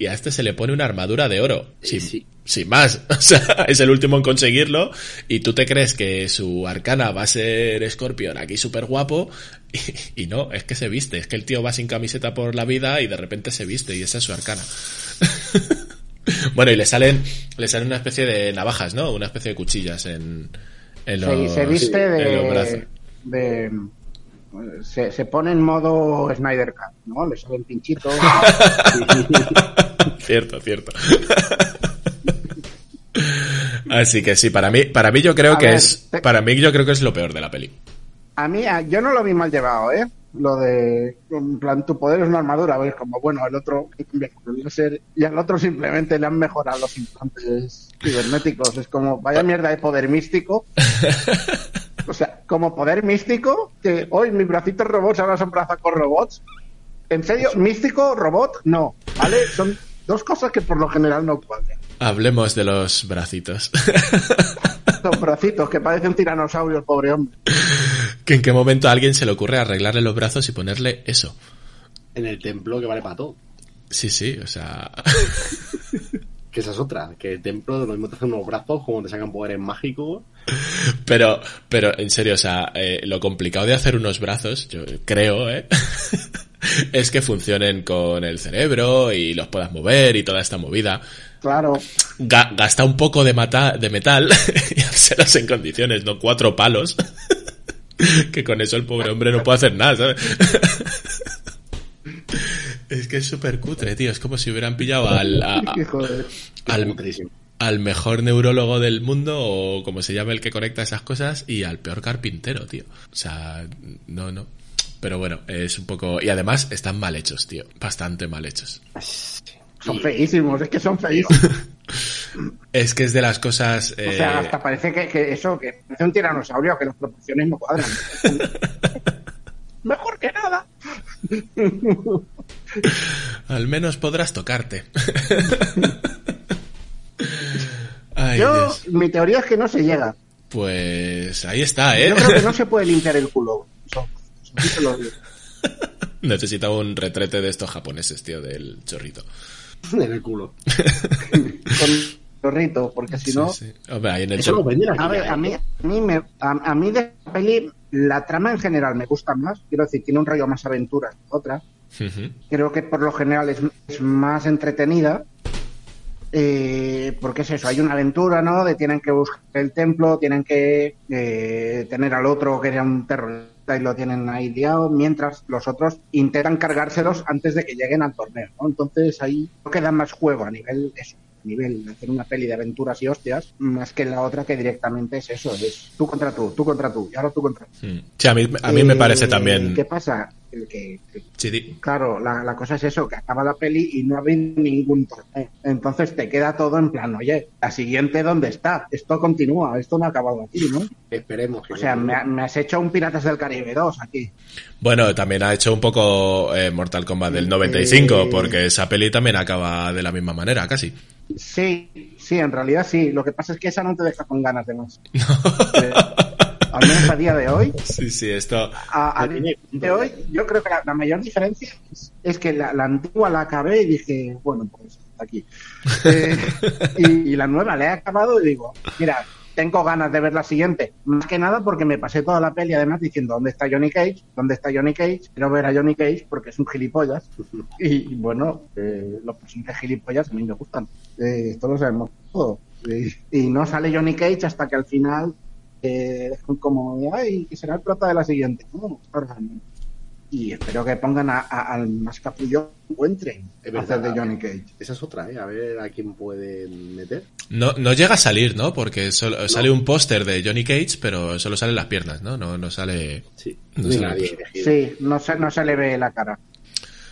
Y a este se le pone una armadura de oro. Sin, sí. sin más. O sea, es el último en conseguirlo. Y tú te crees que su arcana va a ser Scorpion aquí súper guapo. Y, y no, es que se viste. Es que el tío va sin camiseta por la vida y de repente se viste y esa es su arcana. Bueno, y le salen, le salen una especie de navajas, ¿no? Una especie de cuchillas en, en Se, los, se viste en los brazos. de. de se, se pone en modo Snyder Cut, ¿no? Le salen pinchitos. Cierto, cierto. Así que sí, para mí, para mí yo creo A que ver, es, te- para mí yo creo que es lo peor de la peli. A mí, yo no lo vi mal llevado, ¿eh? Lo de, en plan, tu poder es una armadura, ¿ves? Como, bueno, el otro, y al otro simplemente le han mejorado los implantes cibernéticos. Es como, vaya mierda de poder místico. O sea, como poder místico, que hoy mis bracitos robots ahora son brazacos robots. ¿En serio? ¿Místico, robot? No, ¿vale? Son dos cosas que por lo general no cuadran. Hablemos de los bracitos. Son bracitos que parece un tiranosaurio el pobre hombre. que en qué momento a alguien se le ocurre arreglarle los brazos y ponerle eso. En el templo que vale para todo. Sí, sí, o sea, Que esa es otra. Que el templo lo mismo te hacen unos brazos como te sacan poderes mágicos. Pero, pero en serio, o sea, eh, lo complicado de hacer unos brazos, yo creo, ¿eh? Es que funcionen con el cerebro y los puedas mover y toda esta movida. Claro. Ga- gasta un poco de, mata de metal y hacerlas en condiciones, no cuatro palos. que con eso el pobre hombre no puede hacer nada, ¿sabes? es que es súper cutre, tío. Es como si hubieran pillado al, a- a- al, al mejor neurólogo del mundo o como se llama el que conecta esas cosas y al peor carpintero, tío. O sea, no, no. Pero bueno, es un poco... Y además están mal hechos, tío. Bastante mal hechos. Son feísimos, es que son feísimos. Es que es de las cosas... O sea, eh, hasta parece que, que eso, que parece un tiranosaurio, que las proporciones no cuadran. Mejor que nada. Al menos podrás tocarte. Ay, Yo, Dios. mi teoría es que no se llega. Pues ahí está, ¿eh? Yo creo que no se puede limpiar el culo. Eso, eso sí te lo digo. Necesita un retrete de estos japoneses, tío, del chorrito. En el culo. Con chorrito, porque si no... Sí, sí. Hombre, ahí en el Eso lo chor- venden aquí. A ver, ¿eh? a mí, a mí, me, a, a mí de esta peli, la trama en general me gusta más. Quiero decir, tiene un rollo más aventura que otra. Creo que por lo general es, es más entretenida. eh, porque es eso, hay una aventura, ¿no? De tienen que buscar el templo, tienen que eh, tener al otro que era un terrorista y lo tienen ahí liado, mientras los otros intentan cargárselos antes de que lleguen al torneo, ¿no? Entonces ahí creo que da más juego a nivel eso, a nivel de hacer una peli de aventuras y hostias, más que la otra que directamente es eso, es tú contra tú, tú contra tú, y ahora tú contra tú. Sí, a mí, a mí me Eh, parece también... ¿Qué pasa? El que, Sí, Claro, la, la cosa es eso, que acaba la peli y no ha habido ningún torneo. Entonces te queda todo en plan, oye, la siguiente dónde está? Esto continúa, esto no ha acabado aquí, ¿no? Esperemos que O sea, me, ha- me has hecho un Piratas del Caribe 2 aquí. Bueno, también ha hecho un poco eh, Mortal Kombat del 95, Eh. porque esa peli también acaba de la misma manera, casi. Sí, sí, en realidad sí. Lo que pasa es que esa no te deja con ganas de más. Al menos a día de hoy, Sí, sí, esto... a, a No día tiene- de hoy, yo creo que la, la mayor diferencia es, es que la, la antigua la acabé y dije, bueno, pues aquí. Eh, y, y la nueva la he acabado y digo, mira, tengo ganas de ver la siguiente. Más que nada porque me pasé toda la peli además diciendo, ¿dónde está Johnny Cage? ¿Dónde está Johnny Cage? Quiero ver a Johnny Cage porque es un gilipollas. Y, y bueno, eh, los personajes gilipollas a mí me gustan. Eh, esto lo sabemos todo. Eh, y no sale Johnny Cage hasta que al final eh, como, ay, que será el prota de la siguiente. No. Y espero que pongan a- a- al más capullo que encuentren Es a hacer verdad. de Johnny Cage. Esa es otra, ¿eh? A ver a quién pueden meter. No, no llega a salir, ¿no? Porque solo, sale un póster de Johnny Cage, pero solo salen las piernas, ¿no? No, no sale... Sí. No nadie. Sí, no se, no se le ve la cara.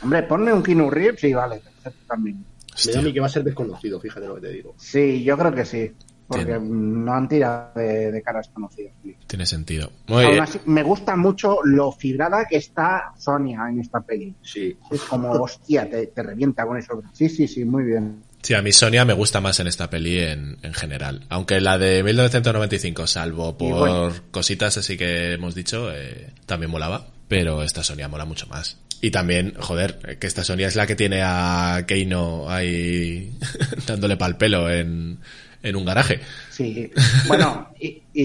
Hombre, ponme un Keanu Reeves y vale, también. Me da a mí que va a ser desconocido, fíjate lo que te digo. Sí, yo creo que sí. Porque Tiene, no han tirado de, de caras conocidas. tiene sentido. Muy Aún bien. así, me gusta mucho lo fibrada que está Sonia en esta peli. Sí. Es como, hostia, te, te revienta con eso. Sí, sí, sí, muy bien. Sí, a mí Sonia me gusta más en esta peli en, en general. Aunque la de 1995, salvo por bueno. cositas así que hemos dicho, eh, también molaba. Pero esta Sonia mola mucho más. Y también, joder, que esta Sonia es la que tiene a Keino ahí dándole pal pelo en, en un garaje. Sí, bueno, y, y,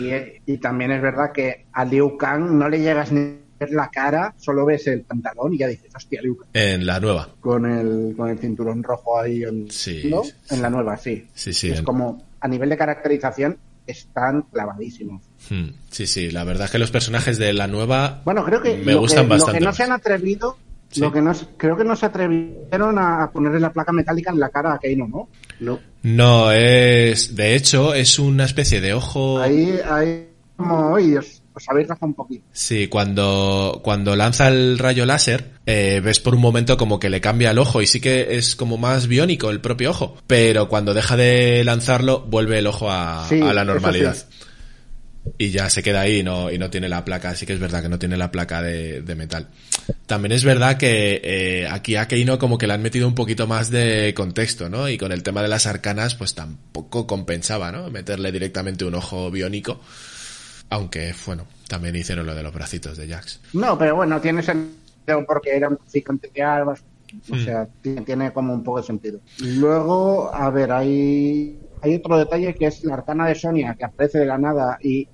y- y también es verdad que a Liu Kang no le llegas ni a ver la cara, solo ves el pantalón y ya dices, hostia, Liu Kang, En la nueva. con el, con el cinturón rojo ahí en, Sí. ¿no? en la nueva, sí. Sí, sí. es en- como, a nivel de caracterización, están clavadísimos. Hmm, Sí, sí, la verdad es que los personajes de la nueva Bueno, creo que, me gustan que bastante. lo que no se han atrevido, Sí. lo que no, creo que no se atrevieron a, a ponerle la placa metálica en la cara a Keino, ¿no? No. No, es. De hecho, es una especie de ojo. Ahí, ahí, como, oye, os, os habéis razado un poquito. Sí, cuando, cuando lanza el rayo láser, eh, ves por un momento como que le cambia el ojo y sí que es como más biónico el propio ojo. Pero cuando deja de lanzarlo, vuelve el ojo a, Sí, a la eso normalidad. sí. Y ya se queda ahí y no, y no tiene la placa. Sí que es verdad que no tiene la placa de, de metal. También es verdad que eh, aquí a Keino como que le han metido un poquito más de contexto, ¿no? Y con el tema de las arcanas, pues tampoco compensaba, ¿no? Meterle directamente un ojo biónico. Aunque, bueno, también hicieron lo de los bracitos de Jax. No, pero bueno, tiene sentido porque era un traficante de armas. O Hmm. sea, tiene, tiene como un poco de sentido. Luego, a ver, hay, hay otro detalle que es la arcana de Sonia que aparece de la nada y,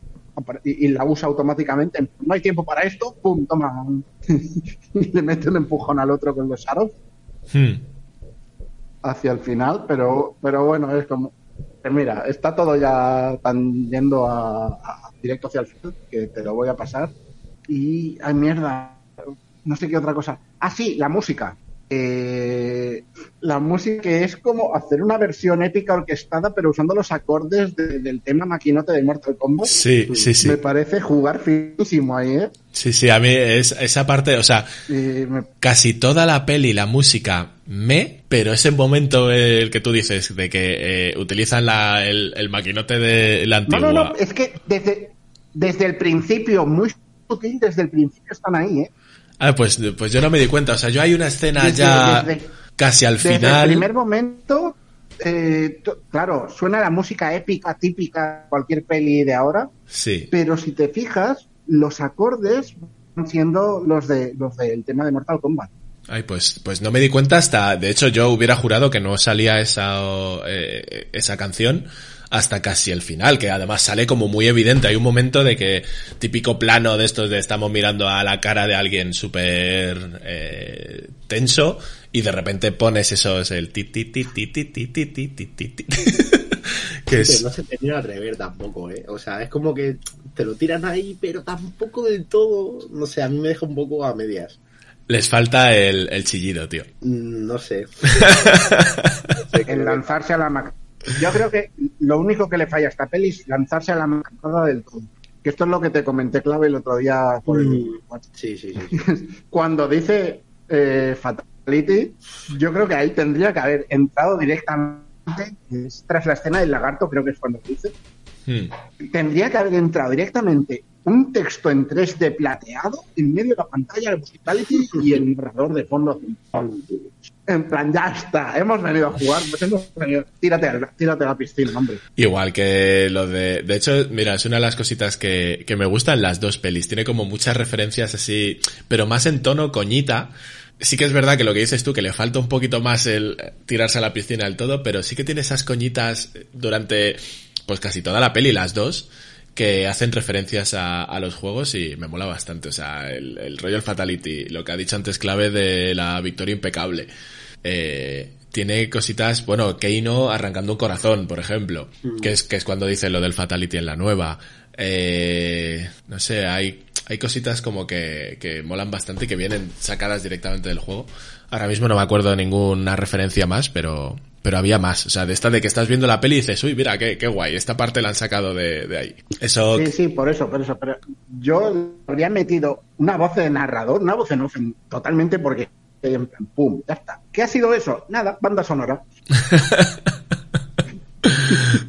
y, y la usa automáticamente. No hay tiempo para esto, pum, toma. y le mete un empujón al otro con los aros Hmm. hacia el final, pero, pero bueno, es como. que mira, está todo ya tan yendo a, a- directo hacia el final que te lo voy a pasar. Y. ¡Ay, mierda! No sé qué otra cosa. Ah, sí, la música. Eh, la música que es como hacer una versión épica orquestada, pero usando los acordes de- del tema maquinote de Mortal Kombat. Sí, sí, sí. Me parece jugar finísimo ahí, ¿eh? Sí, sí, a mí es, esa parte, o sea, me- casi toda la peli, la música, me, pero ese momento el que tú dices de que eh, utilizan la, el, el maquinote de la No, antigua. no, no, es que desde, desde el principio, muy sutil, desde el principio están ahí, ¿eh? Ah, pues, pues yo no me di cuenta. O sea, yo hay una escena Desde- ya desde- casi al Desde final. el primer momento, eh, claro, suena la música épica, típica, cualquier peli de ahora, Sí. pero si te fijas, los acordes van siendo los de los del tema de Mortal Kombat. Ay, pues, pues no me di cuenta hasta, de hecho yo hubiera jurado que no salía esa, eh, esa canción hasta casi el final, que además sale como muy evidente. Hay un momento de que, típico plano de estos de estamos mirando a la cara de alguien súper eh, tenso y de repente pones esos, el ti ti ti ti ti ti ti ti ti ti ti. que es, no se termina de atrever tampoco, ¿eh? O sea, es como que te lo tiran ahí, pero tampoco del todo. No sé, a mí me deja un poco a medias. les falta el, el chillido, tío. Mm, No sé. El lanzarse a la Yo creo que lo único que le falla a esta peli es lanzarse a la macada del todo. Que esto es lo que te comenté clave el otro día por el- Mm. Sí, sí, sí. sí. cuando dice eh, Fatality, yo creo que ahí tendría que haber entrado directamente, es tras la escena del lagarto, creo que es cuando dice, Hmm. tendría que haber entrado directamente un texto en 3D plateado en medio de la pantalla de Fatality y el narrador de fondo. En plan, ya está, hemos venido a jugar, pues hemos venido, tírate, al- tírate a la piscina, hombre. Igual que lo de... De hecho, mira, es una de las cositas que, que me gustan las dos pelis. Tiene como muchas referencias así, pero más en tono coñita. Sí que es verdad que lo que dices tú, que le falta un poquito más el tirarse a la piscina del todo, pero sí que tiene esas coñitas durante, pues casi toda la peli, las dos, que hacen referencias a, a los juegos y me mola bastante. O sea, el, el Royal Fatality, lo que ha dicho antes clave de la victoria impecable. Eh, tiene cositas, bueno, Keino arrancando un corazón, por ejemplo, que es que es cuando dice lo del Fatality en la nueva. Eh, no sé, hay, hay cositas como que, que molan bastante y que vienen sacadas directamente del juego. Ahora mismo no me acuerdo de ninguna referencia más, pero, pero había más. O sea, de esta de que estás viendo la peli y dices, uy, mira, qué, qué guay, esta parte la han sacado de, de ahí. Eso, Sí, sí, por eso, por eso. Pero yo habría metido una voz de narrador, una voz en off, en- totalmente porque, en plan, pum, ya está. ¿Qué ha sido eso? Nada, banda sonora.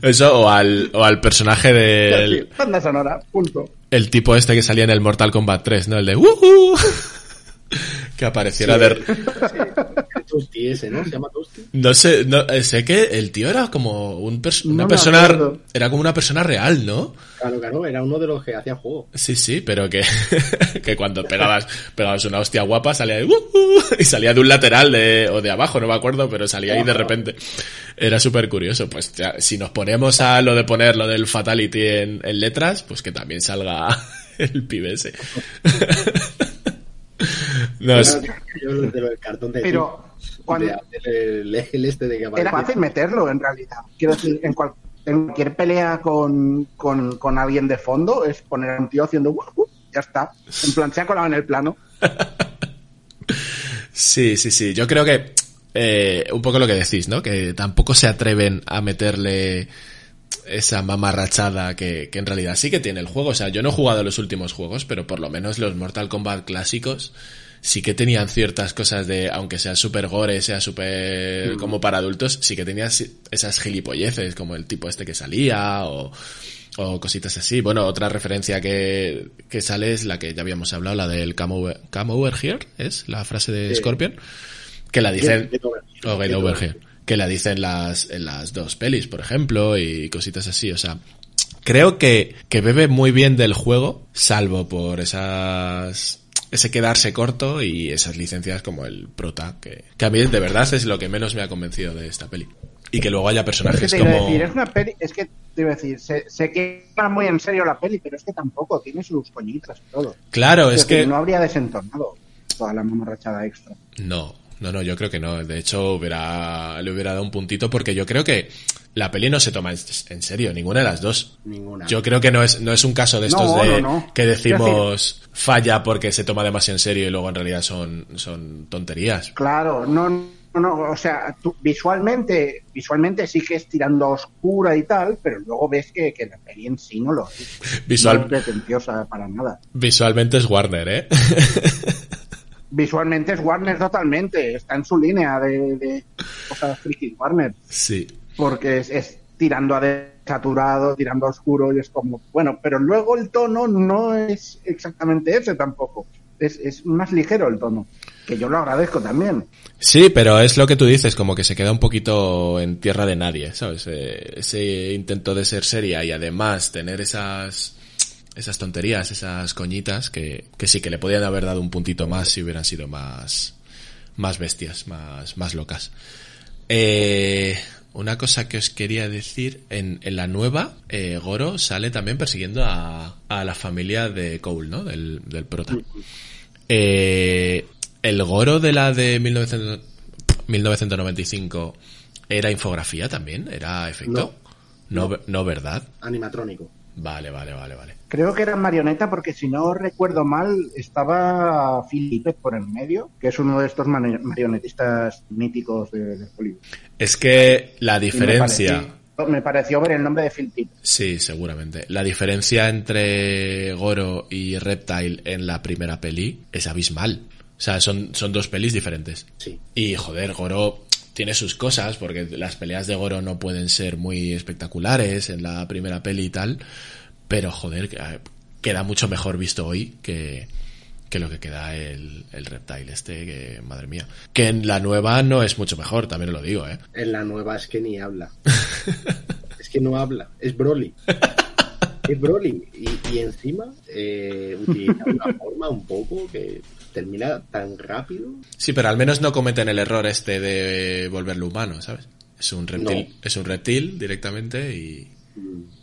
Eso, o al, o al personaje del Banda sonora, punto. el tipo este que salía en el Mortal Kombat 3, ¿no? El de "Wuhu". Que apareciera de... Toasty ese, ¿no? Se llama Toasty. No sé, no, sé que el tío era como un pers- una No persona... acuerdo. Era como una persona real, ¿no? Claro, claro, era uno de los que hacía juego. Sí, sí, pero que, que cuando pegabas, pegabas una hostia guapa salía de "Wuhu", y salía de un lateral de, o de abajo, no me acuerdo, pero salía ahí de repente. Era súper curioso. Pues ya, si nos ponemos a lo de poner lo del Fatality en, en letras, pues que también salga el pibe ese. No, es- Yo lo de lo del cartón de Pero cuando de este de que era fácil meterlo en realidad. Quiero decir, en, cual- en cualquier pelea con, con, con alguien de fondo es poner a un tío haciendo "Wuh, wuh", ya está. En plan, se ha colado en el plano. Sí, sí, sí. Yo creo que eh, un poco lo que decís, ¿no? Que tampoco se atreven a meterle esa mamarrachada que, que en realidad sí que tiene el juego. O sea, yo no he jugado los últimos juegos, pero por lo menos los Mortal Kombat clásicos sí que tenían ciertas cosas de, aunque sea super gore, sea super como para adultos, sí que tenías esas gilipolleces, como el tipo este que salía o, o cositas así. Bueno, otra referencia que, que sale es la que ya habíamos hablado, la del come over, come over here, es la frase de Sí. Scorpion, que la dicen, Get over here. o Get Get over over here, que la dicen las, en las dos pelis, por ejemplo, y cositas así, o sea, creo que, que bebe muy bien del juego, salvo por esas ese quedarse corto y esas licencias como el prota, que, que a mí de verdad es lo que menos me ha convencido de esta peli. Y que luego haya Es que personajes te iba a como... decir, es una peli, es que te iba a decir, se, se queda muy en serio la peli, pero es que tampoco, tiene sus coñitas y todo. Claro, es decir, que... no habría desentonado toda la mamarrachada extra. No, no, no, yo creo que no. De hecho, hubiera, le hubiera dado un puntito porque yo creo que la peli no se toma en, serio, ninguna de las dos. Ninguna. Yo creo que no es, no es un caso de estos No, de no, no. que decimos falla porque se toma demasiado en serio y luego en realidad son, son tonterías. Claro, no, no, no, o sea, tú, visualmente, visualmente sí que es tirando a oscura y tal, pero luego ves que, que la peli en sí no lo es. Visual- No es pretenciosa para nada. Visualmente es Warner, ¿eh? Visualmente es Warner totalmente, está en su línea de, de cosas friki Warner, sí. Porque es, tirando a desaturado, tirando a oscuro y es como, bueno, pero luego el tono no es exactamente ese tampoco, es, es más ligero el tono, que yo lo agradezco también. Sí, pero es lo que tú dices, como que se queda un poquito en tierra de nadie, ¿sabes? Eh, ese intento de ser seria y además tener esas esas tonterías, esas coñitas que, que sí que le podían haber dado un puntito más si hubieran sido más más bestias, más más locas. Eh, una cosa que os quería decir, en, en la nueva, eh, Goro sale también persiguiendo a, a la familia de Cole, ¿no? Del, del prota. Eh, el Goro de la de 1900 1995 era infografía también, era efecto. No, no, no, ¿verdad? Animatrónico. Vale, vale, vale, vale. Creo que era marioneta porque si no recuerdo mal estaba Tippett por el medio, que es uno de estos marionetistas míticos de, de Hollywood. Es que la me diferencia... pareció- Me pareció ver el nombre de Phil. Sí, seguramente. La diferencia entre Goro y Reptile en la primera peli es abismal. O sea, son, son dos pelis diferentes. Sí. Y joder, Goro tiene sus cosas, porque las peleas de Goro no pueden ser muy espectaculares en la primera peli y tal. Pero joder, eh, queda mucho mejor visto hoy que, que lo que queda el, el Reptile este, que madre mía. Que en la nueva no es mucho mejor, también lo digo, eh. En la nueva es que ni habla. es que no habla. Es Broly. Es Broly. Y, y encima eh, utiliza una forma un poco que termina tan rápido. Sí, pero al menos no cometen el error este de volverlo humano, ¿sabes? Es un reptil, No. es un reptil directamente y,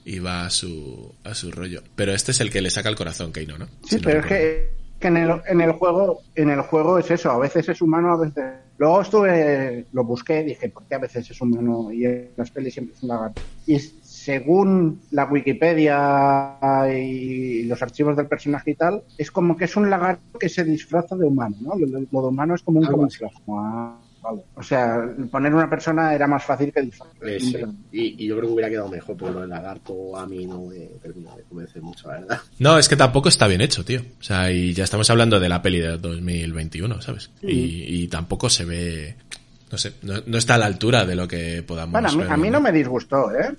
y va a su, a su rollo. Pero este es el que le saca el corazón, Keino, ¿no? Sí, Si no pero es que, que en, el, en el juego en el juego es eso, a veces es humano, a veces... Luego estuve, lo busqué, dije, ¿por qué a veces es humano y en las pelis siempre es un lagarto? Y según la Wikipedia y los archivos del personaje y tal, es como que es un lagarto que se disfraza de humano, ¿no? Lo, lo- lo de humano es como un camuflaje. Ah, vale. O sea, poner una persona era más fácil que disfrazar. Eh, sí. y, y yo creo que hubiera quedado mejor, pero lo del lagarto a mí no me termina de convencer mucho, la verdad. No, es que tampoco está bien hecho, tío. O sea, y ya estamos hablando de la peli de 2021, ¿sabes? Y, y tampoco se ve... No sé, no, no está a la altura de lo que podamos Bueno, a mí, ver, a mí no me disgustó, ¿eh?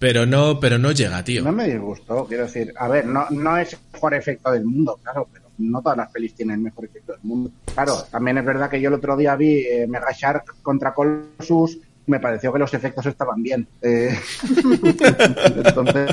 Pero no, pero no llega, tío. No me disgustó, quiero decir. A ver, no, no es el mejor efecto del mundo, claro, pero no todas las pelis tienen el mejor efecto del mundo. Claro, también es verdad que yo el otro día vi eh, Mega Shark contra Colossus me pareció que los efectos estaban bien. Eh, entonces,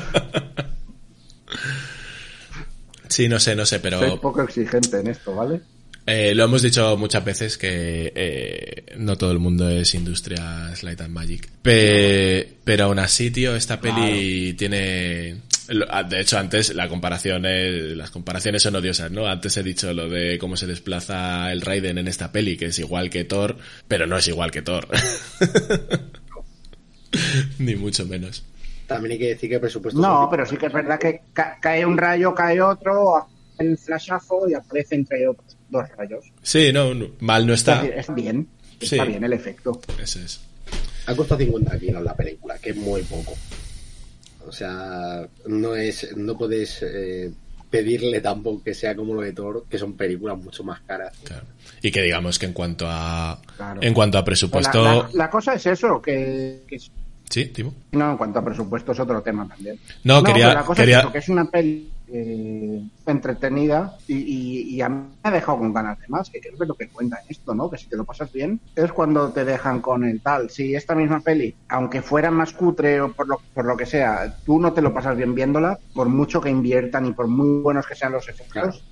Sí, no sé, no sé, pero soy poco exigente en esto, ¿vale? Eh, lo hemos dicho muchas veces que eh, no todo el mundo es industria Light and Magic. Pe- pero aún así, tío, esta peli tiene... ah, De hecho, antes la comparación es- las comparaciones son odiosas, ¿no? Antes he dicho lo de cómo se desplaza el Raiden en esta peli, que es igual que Thor, pero no es igual que Thor. Ni mucho menos. También hay que decir que el presupuesto. No, pero sí que es verdad que ca- cae un rayo, cae otro, el flashazo y aparece entre otros dos rayos. Sí, no, no, mal no Es está. es bien, está Sí. bien el efecto. Ese es. Ha costado 50 kilos la película, que es muy poco. O sea, no es, no puedes eh, pedirle tampoco que sea como lo de Thor, que son películas mucho más caras. Claro. Y que digamos que en cuanto a Claro. en cuanto a presupuesto, la- la cosa es eso, que, que es- sí, Timo. no, en cuanto a presupuesto es otro tema también. No, quería- pero la cosa quería- es eso, que es una peli eh, entretenida y, y- y a mí me ha dejado con ganas de más, que creo que es lo que cuenta en esto, ¿no? Que si te lo pasas bien es cuando te dejan con el tal. Si esta misma peli, aunque fuera más cutre o por lo, por lo que sea, tú no te lo pasas bien viéndola, por mucho que inviertan y por muy buenos que sean los efectos,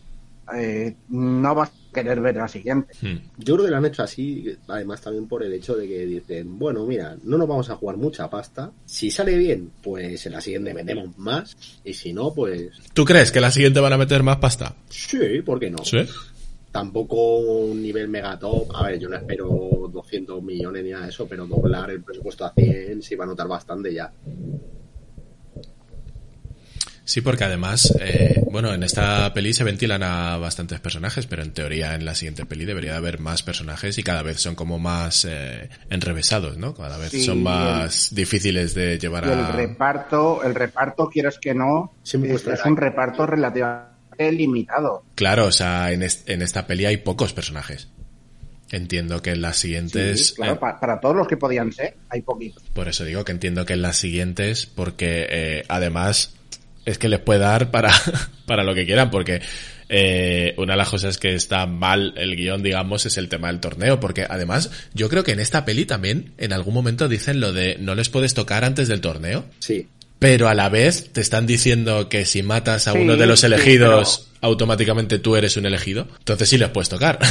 eh, no vas querer ver la siguiente. Hmm. Yo creo que lo han hecho así, además también por el hecho de que dicen, bueno, mira, no nos vamos a jugar mucha pasta. Si sale bien, pues en la siguiente metemos más. Y si no, pues ¿Tú crees que la siguiente van a meter más pasta? sí, ¿por qué no? Sí. Tampoco un nivel mega top. A ver, yo no espero 200 millones ni nada de eso, pero doblar el presupuesto a 100 se va a notar bastante ya. Sí, porque además, eh, bueno, en esta peli se ventilan a bastantes personajes, pero en teoría en la siguiente peli debería de haber más personajes y cada vez son como más eh, enrevesados, ¿no? Cada vez Sí, son más difíciles de llevar Y el a... reparto, el reparto, quieras que no, Sí es, un reparto relativamente limitado. Claro, o sea, en, est- en esta peli hay pocos personajes. Entiendo que en las siguientes... Sí, claro, eh, pa- para todos los que podían ser, hay poquitos. Por eso digo que entiendo que en las siguientes, porque eh, además es que les puede dar para, para lo que quieran, porque eh, una de las cosas que está mal el guion, digamos, es el tema del torneo, porque además yo creo que en esta peli también en algún momento dicen lo de no les puedes tocar antes del torneo, Sí, pero a la vez te están diciendo que si matas a Sí, uno de los sí, elegidos, automáticamente tú eres un elegido, entonces sí les puedes tocar.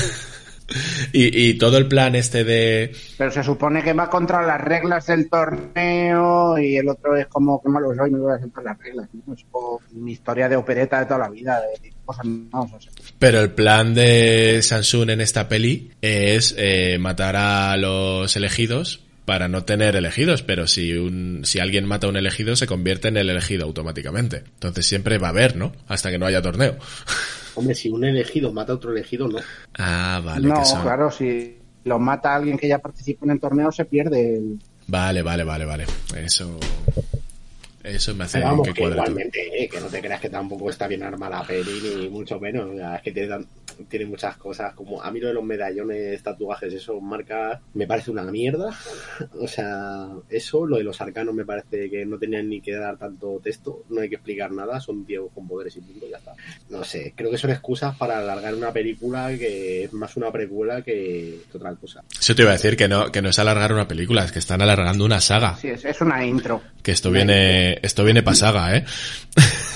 y, y todo el plan este de... Pero se supone que va contra las reglas del torneo y el otro es como que malo soy, me voy a saltar las reglas. ¿no? Es como mi historia de opereta de toda la vida, de cosas no, o sea, Pero el plan de Samsung en esta peli es eh, matar a los elegidos para no tener elegidos, pero si un si alguien mata a un elegido se convierte en el elegido automáticamente. Entonces siempre va a haber, ¿no? Hasta que no haya torneo. hombre, si un elegido mata a otro elegido, no. Ah, vale, no, que son. claro, si lo mata alguien que ya participa en el torneo, se pierde el... Vale, vale, vale, vale. Eso eso me hace Pero vamos, que que igualmente, eh, que no te creas que tampoco está bien armada la peli, ni mucho menos. O sea, es que tiene, tiene muchas cosas. Como a mí lo de los medallones, tatuajes, eso, marcas, me parece una mierda. O sea, eso, lo de los arcanos, me parece que no tenían ni que dar tanto texto, no hay que explicar nada, son tíos con poderes y punto, ya está. No sé, creo que son excusas para alargar una película que es más una precuela que, que otra cosa. Eso te iba a decir que no que no es alargar una película, es que están alargando una saga. Sí, es, es una intro. Que esto viene esto viene para saga, ¿eh?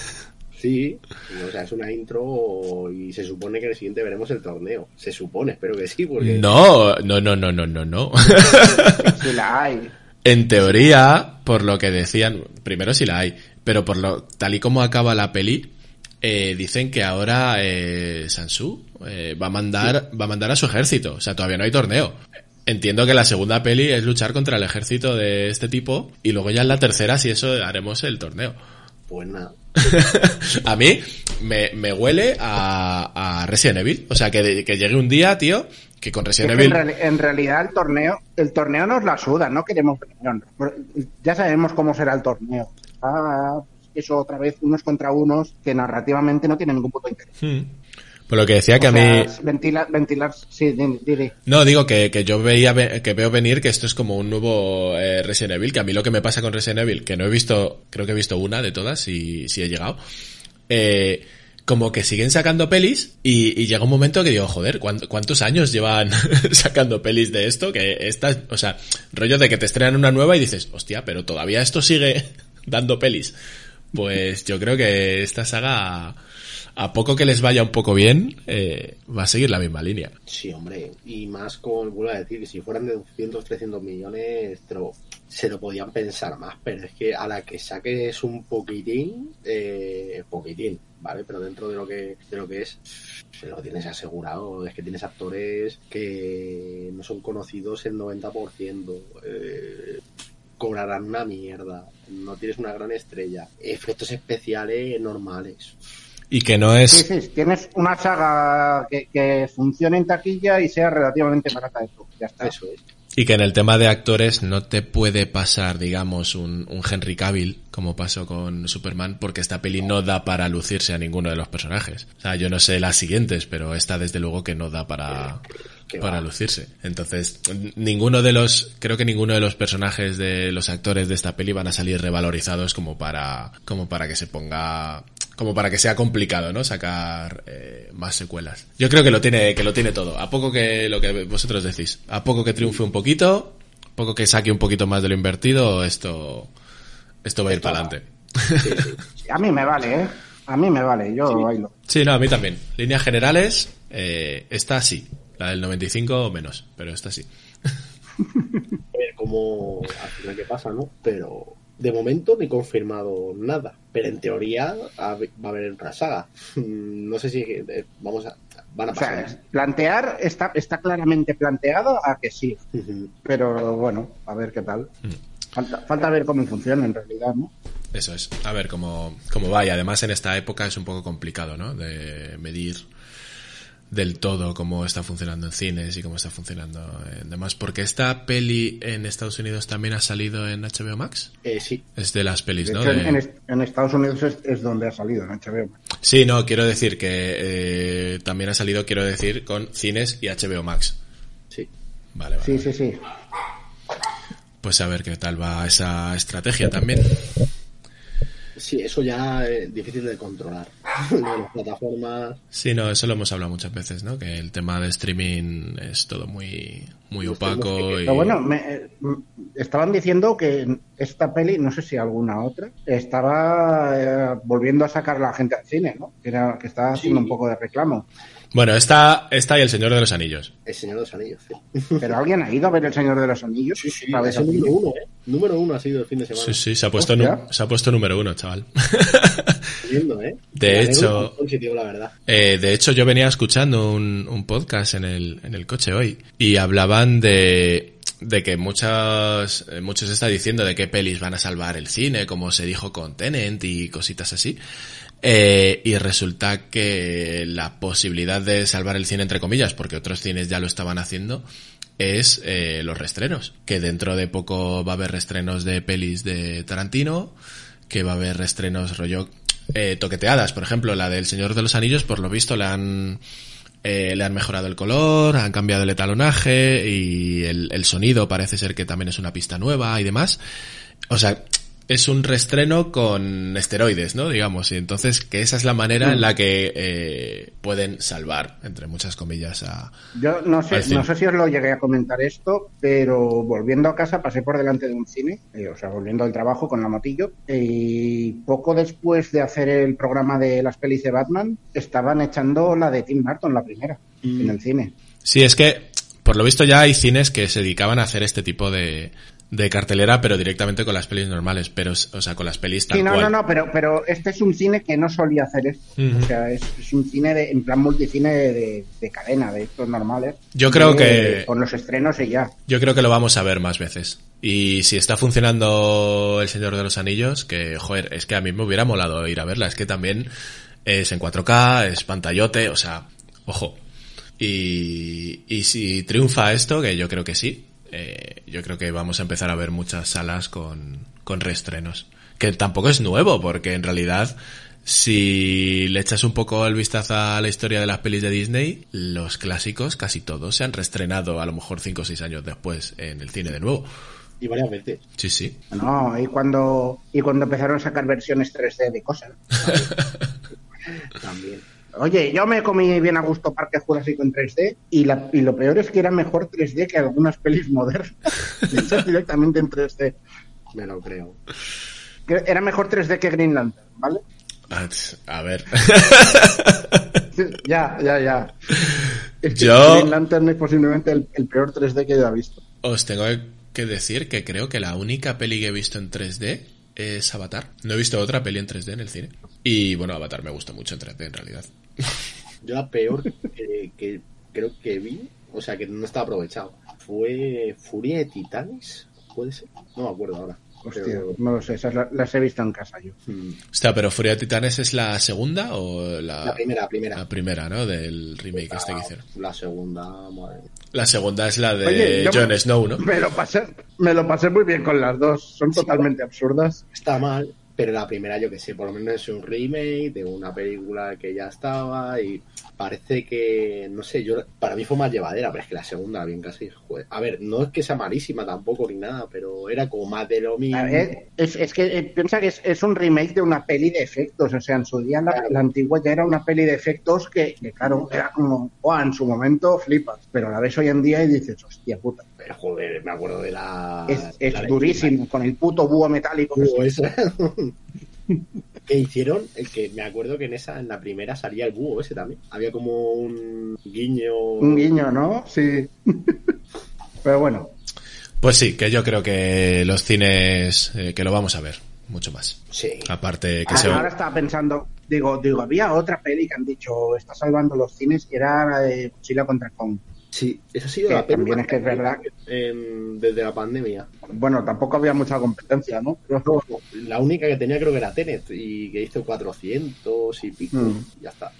Sí, o sea, es una intro y se supone que en el siguiente veremos el torneo. Se supone, espero que sí, porque... No, no, no, no, no, no, no. Si la hay. En teoría, por lo que decían, primero sí la hay, pero por lo tal y como acaba la peli, eh, dicen que ahora eh, Sansu eh, va a mandar va a mandar a su ejército, o sea, todavía no hay torneo. Entiendo que la segunda peli es luchar contra el ejército de este tipo y luego ya en la tercera, si eso, haremos el torneo. Pues nada. a mí me, me huele a, a Resident Evil, o sea, que, que llegue un día, tío, que con Es Resident en, Evil... reali- en realidad el torneo, el torneo nos la suda, no queremos reunión. Ya sabemos cómo será el torneo. Ah, eso otra vez unos contra unos que narrativamente no tienen ningún punto de interés. Hmm. Por lo que decía que O a mí... sea, Ventilar, ventilar, sí, di- di- di. No, digo que, que yo veía ve- que veo venir que esto es como un nuevo eh, Resident Evil, que a mí lo que me pasa con Resident Evil, que no he visto, creo que he visto una de todas, si, si he llegado, eh, como que siguen sacando pelis y, y llega un momento que digo, joder, ¿cuánt- ¿cuántos años llevan sacando pelis de esto? Que esta, o sea, rollo de que te estrenan una nueva y dices, hostia, pero todavía esto sigue dando pelis. Pues yo creo que esta saga, a poco que les vaya un poco bien, eh, va a seguir la misma línea. Sí, hombre, y más con, vuelvo a decir, que si fueran de 200, 300 millones, lo- se lo podían pensar más, pero es que a la que saques un poquitín, eh, poquitín, ¿vale? Pero dentro de lo que, de lo que es, se lo tienes asegurado, es que tienes actores que no son conocidos el 90%, eh, cobrarán una mierda, no tienes una gran estrella, efectos especiales normales. Y que no es... Sí, sí, tienes una saga que, que funcione en taquilla y sea relativamente barata eso. Ya está. Eso es. Y que en el tema de actores no te puede pasar, digamos, un, un Henry Cavill, como pasó con Superman, porque esta peli no da para lucirse a ninguno de los personajes. O sea, yo no sé las siguientes, pero esta desde luego que no da para, para lucirse. Entonces, ninguno de los, creo que ninguno de los personajes de los actores de esta peli van a salir revalorizados como para, como para que se ponga, como para que sea complicado, ¿no? Sacar eh, más secuelas. Yo creo que lo tiene, que lo tiene todo. A poco que lo que vosotros decís, a poco que triunfe un poquito, a poco que saque un poquito más de lo invertido, esto, esto va a ir para adelante. A mí me vale, ¿eh? A mí me vale, yo bailo. Sí, no, a mí también. Líneas generales, eh, esta sí. La del 95 menos, pero esta sí. ver cómo al final qué pasa, ¿no? Pero de momento no he confirmado nada. Pero en teoría va a haber otra saga. Mm, No sé si eh, vamos a van a O sea, pasar. plantear está, está claramente planteado a que sí, pero bueno, a ver qué tal. Falta, falta ver cómo funciona en realidad, ¿no? Eso es. A ver cómo, cómo va. Y además en esta época es un poco complicado, ¿no? De medir del todo cómo está funcionando en cines y cómo está funcionando en demás. Porque esta peli en Estados Unidos también ha salido en HBO Max. Eh, sí, Es de las pelis, De ¿no? hecho, en- De- en, est- en Estados Unidos es, es donde ha salido, en HBO. Sí, no, quiero decir que eh, también ha salido, quiero decir, con cines y HBO Max. sí. Vale, vale. Sí, sí, sí. Pues a ver qué tal va esa estrategia también. Sí, eso ya es difícil de controlar. Lo de las plataformas. Sí, no, eso lo hemos hablado muchas veces, ¿no? Que el tema de streaming es todo muy, muy opaco y... Pero bueno, me, eh, estaban diciendo que esta peli, no sé si alguna otra, estaba eh, volviendo a sacar la gente al cine, ¿no? Que, era, que estaba haciendo Sí. un poco de reclamo. Bueno, está, está y El Señor de los Anillos. El Señor de los Anillos. Sí, ¿Pero alguien ha ido a ver El Señor de los Anillos? sí, sí ¿A ver es el número uno, ¿eh? Número uno ha sido el fin de semana. Sí, sí, se ha puesto, se ha puesto número uno, chaval. Viendo, ¿eh? De Me hecho- digo la verdad. Eh, de hecho, yo venía escuchando un, un podcast en el, en el coche hoy y hablaban de, de que muchas, eh, muchos está diciendo de qué pelis van a salvar el cine, como se dijo con Tenant y cositas así. Eh, y resulta que la posibilidad de salvar el cine, entre comillas, porque otros cines ya lo estaban haciendo, es eh, los restrenos. Que dentro de poco va a haber restrenos de pelis de Tarantino, que va a haber restrenos rollo eh, toqueteadas. Por ejemplo, la del Señor de los Anillos, por lo visto, le han, eh, le han mejorado el color, han cambiado el etalonaje y el, el sonido parece ser que también es una pista nueva y demás. O sea, es un restreno con esteroides, ¿no? Digamos, y entonces que esa es la manera en la que eh, pueden salvar, entre muchas comillas, a... Yo no sé, no sé si os lo llegué a comentar esto, pero volviendo a casa pasé por delante de un cine, eh, o sea, volviendo al trabajo con la motillo, y poco después de hacer el programa de las pelis de Batman, estaban echando la de Tim Burton, la primera, Mm. en el cine. Sí, es que, por lo visto ya hay cines que se dedicaban a hacer este tipo de, de cartelera, pero directamente con las pelis normales, pero, o sea, con las pelis tal Sí, no, cual. no, no, pero, pero este es un cine que no solía hacer esto. O sea, es, es un cine de, en plan multicine de, de- de cadena, de estos normales. Yo creo que- Con los estrenos y ya. Yo creo que lo vamos a ver más veces. Y si está funcionando El Señor de los Anillos, que, joder, es que a mí me hubiera molado ir a verla. Es que también es en 4K, es pantallote, o sea, ojo. Y, y si triunfa esto, que yo creo que sí, eh, yo creo que vamos a empezar a ver muchas salas con, con reestrenos. Que tampoco es nuevo, porque en realidad Si le echas un poco el vistazo a la historia de las pelis de Disney, los clásicos casi todos se han reestrenado a lo mejor 5 o 6 años después en el cine de nuevo. Y varias veces. Sí, sí. No, y cuando, y cuando empezaron a sacar versiones 3D de cosas. También. Oye, yo me comí bien a gusto Parque Jurásico en 3D y, la, y lo peor es que era mejor 3D que algunas pelis modernas. Hechas directamente en 3D. Me lo creo. Era mejor 3D que Green Lantern, ¿vale? Ah, A ver. Ya, ya, ya. Es que Yo- Green Lantern es posiblemente el, el peor 3D que haya visto. Os tengo que decir que creo que la única peli que he visto en 3D es Avatar. No he visto otra peli en 3D en el cine. Y bueno, Avatar me gusta mucho en 3D en realidad. Yo la peor que, que creo que vi, o sea, que no estaba aprovechado, fue Furia de Titanes, ¿puede ser? No me acuerdo ahora. Hostia, Pero, no lo sé, esas la- las he visto en casa yo. mm, Está, pero Furia de Titanes es la segunda o la, la primera, la primera. la primera, ¿no? Del remake este que hicieron. La segunda, madre. La segunda es la de Oye, Jon Snow, ¿no? Me lo pasé, me lo pasé muy bien con las dos. Son totalmente absurdas. Está mal, pero la primera, yo que sé, por lo menos es un remake de una película que ya estaba y parece que, no sé, yo para mí fue más llevadera, pero es que la segunda, bien casi, joder. A ver, no es que sea malísima tampoco ni nada, pero era como más de lo mismo. Ver, es, es que eh, piensa que es, es un remake de una peli de efectos. O sea, en su día la, la antigua ya era una peli de efectos que, que, claro, era como, "Buah, en su momento flipas. Pero la ves hoy en día y dices, hostia puta. Pero joder, me acuerdo de la. Es, es la de- durísimo, con el puto búho metálico. que búho ese. que hicieron, el que me acuerdo que en esa, en la primera salía el búho ese también. Había como un guiño. Un guiño, ¿no? Sí. Pero bueno, Pues sí, que yo creo que los cines, eh, que lo vamos a ver mucho más. Sí. Aparte que Ah, se... ahora estaba pensando, digo, digo, había otra peli que han dicho está salvando los cines y era la de Godzilla contra Kong. Sí, esa ha sido Que la también es que es verdad. em, desde la pandemia. Bueno, tampoco había mucha competencia, ¿no? Pero La única que tenía creo que era Tenet y que hizo 400 y pico. Mm. y Ya está.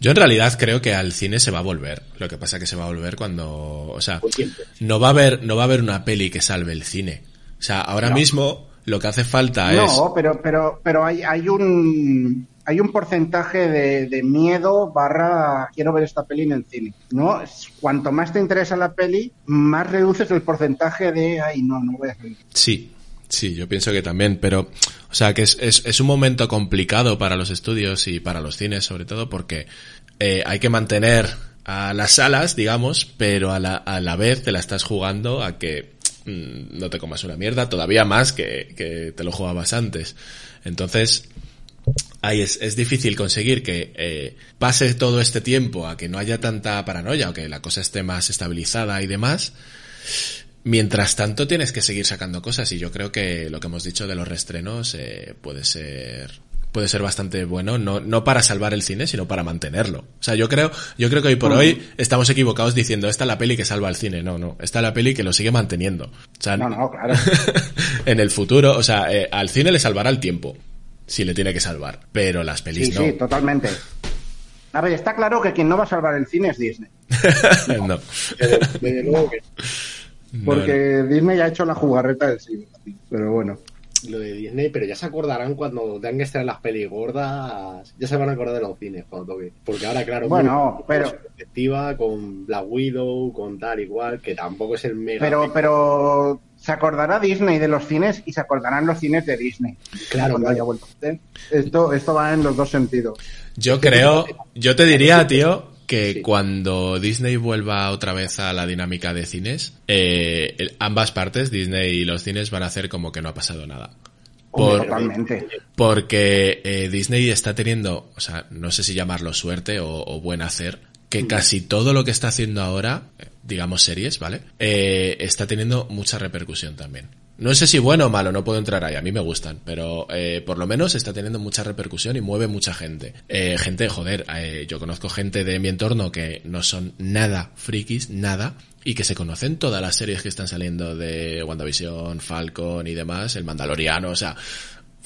Yo en realidad creo que al cine se va a volver. Lo que pasa que se va a volver cuando... O sea, siempre. no va a haber, no va a haber una peli que salve el cine. O sea, ahora No. mismo lo que hace falta es... no, pero, pero, pero hay, hay un hay un porcentaje de, miedo barra quiero ver esta peli en el cine. ¿No? Cuanto más te interesa la peli, más reduces el porcentaje de ay no, no voy a salir. Sí, sí, yo pienso que también, pero, o sea, que es, es, un momento complicado para los estudios y para los cines, sobre todo, porque eh, hay que mantener a las salas, digamos, pero a la, a la vez te la estás jugando a que mm, no te comas una mierda, todavía más que te lo jugabas antes. Entonces, ahí es, es difícil conseguir que eh, pase todo este tiempo a que no haya tanta paranoia o que la cosa esté más estabilizada y demás. Mientras tanto tienes que seguir sacando cosas. Y yo creo que lo que hemos dicho de los restrenos eh, puede ser puede ser bastante bueno no no para salvar el cine sino para mantenerlo. O sea yo creo yo creo que hoy por hoy estamos equivocados diciendo esta es la peli que salva el cine no no esta es la peli que lo sigue manteniendo. O sea No, no, claro. en el futuro o sea eh, al cine le salvará el tiempo si le tiene que salvar pero las pelis Sí, no sí, totalmente. A ver, está claro que quien no va a salvar el cine es Disney. no Desde, desde luego que No, Porque Disney ya ha hecho la jugarreta del siglo. Pero bueno. lo de Disney, pero ya se acordarán cuando tengan que estar en las pelis gordas. Ya se van a acordar de los cines cuando toque. Porque ahora, claro, Bueno, muy- pero- su perspectiva con Black Widow, con tal igual, que tampoco es el mega. Pero, pero se acordará Disney de los cines y se acordarán los cines de Disney. Claro, cuando haya vuelto. ¿eh? Esto, esto va en los dos sentidos. Yo creo, yo te diría, tío, que Sí. cuando Disney vuelva otra vez a la dinámica de cines, eh, ambas partes, Disney y los cines, van a hacer como que no ha pasado nada. Por- Totalmente. porque eh, Disney está teniendo, o sea, no sé si llamarlo suerte o, o buen hacer, que casi todo lo que está haciendo ahora, digamos series, ¿vale? Eh, está teniendo mucha repercusión también. No sé si bueno o malo, no puedo entrar ahí, a mí me gustan, pero eh, por lo menos está teniendo mucha repercusión y mueve mucha gente. Eh, gente, joder, eh, yo conozco gente de mi entorno que no son nada frikis, nada, y que se conocen todas las series que están saliendo de WandaVision, Falcon y demás, el Mandaloriano, o sea,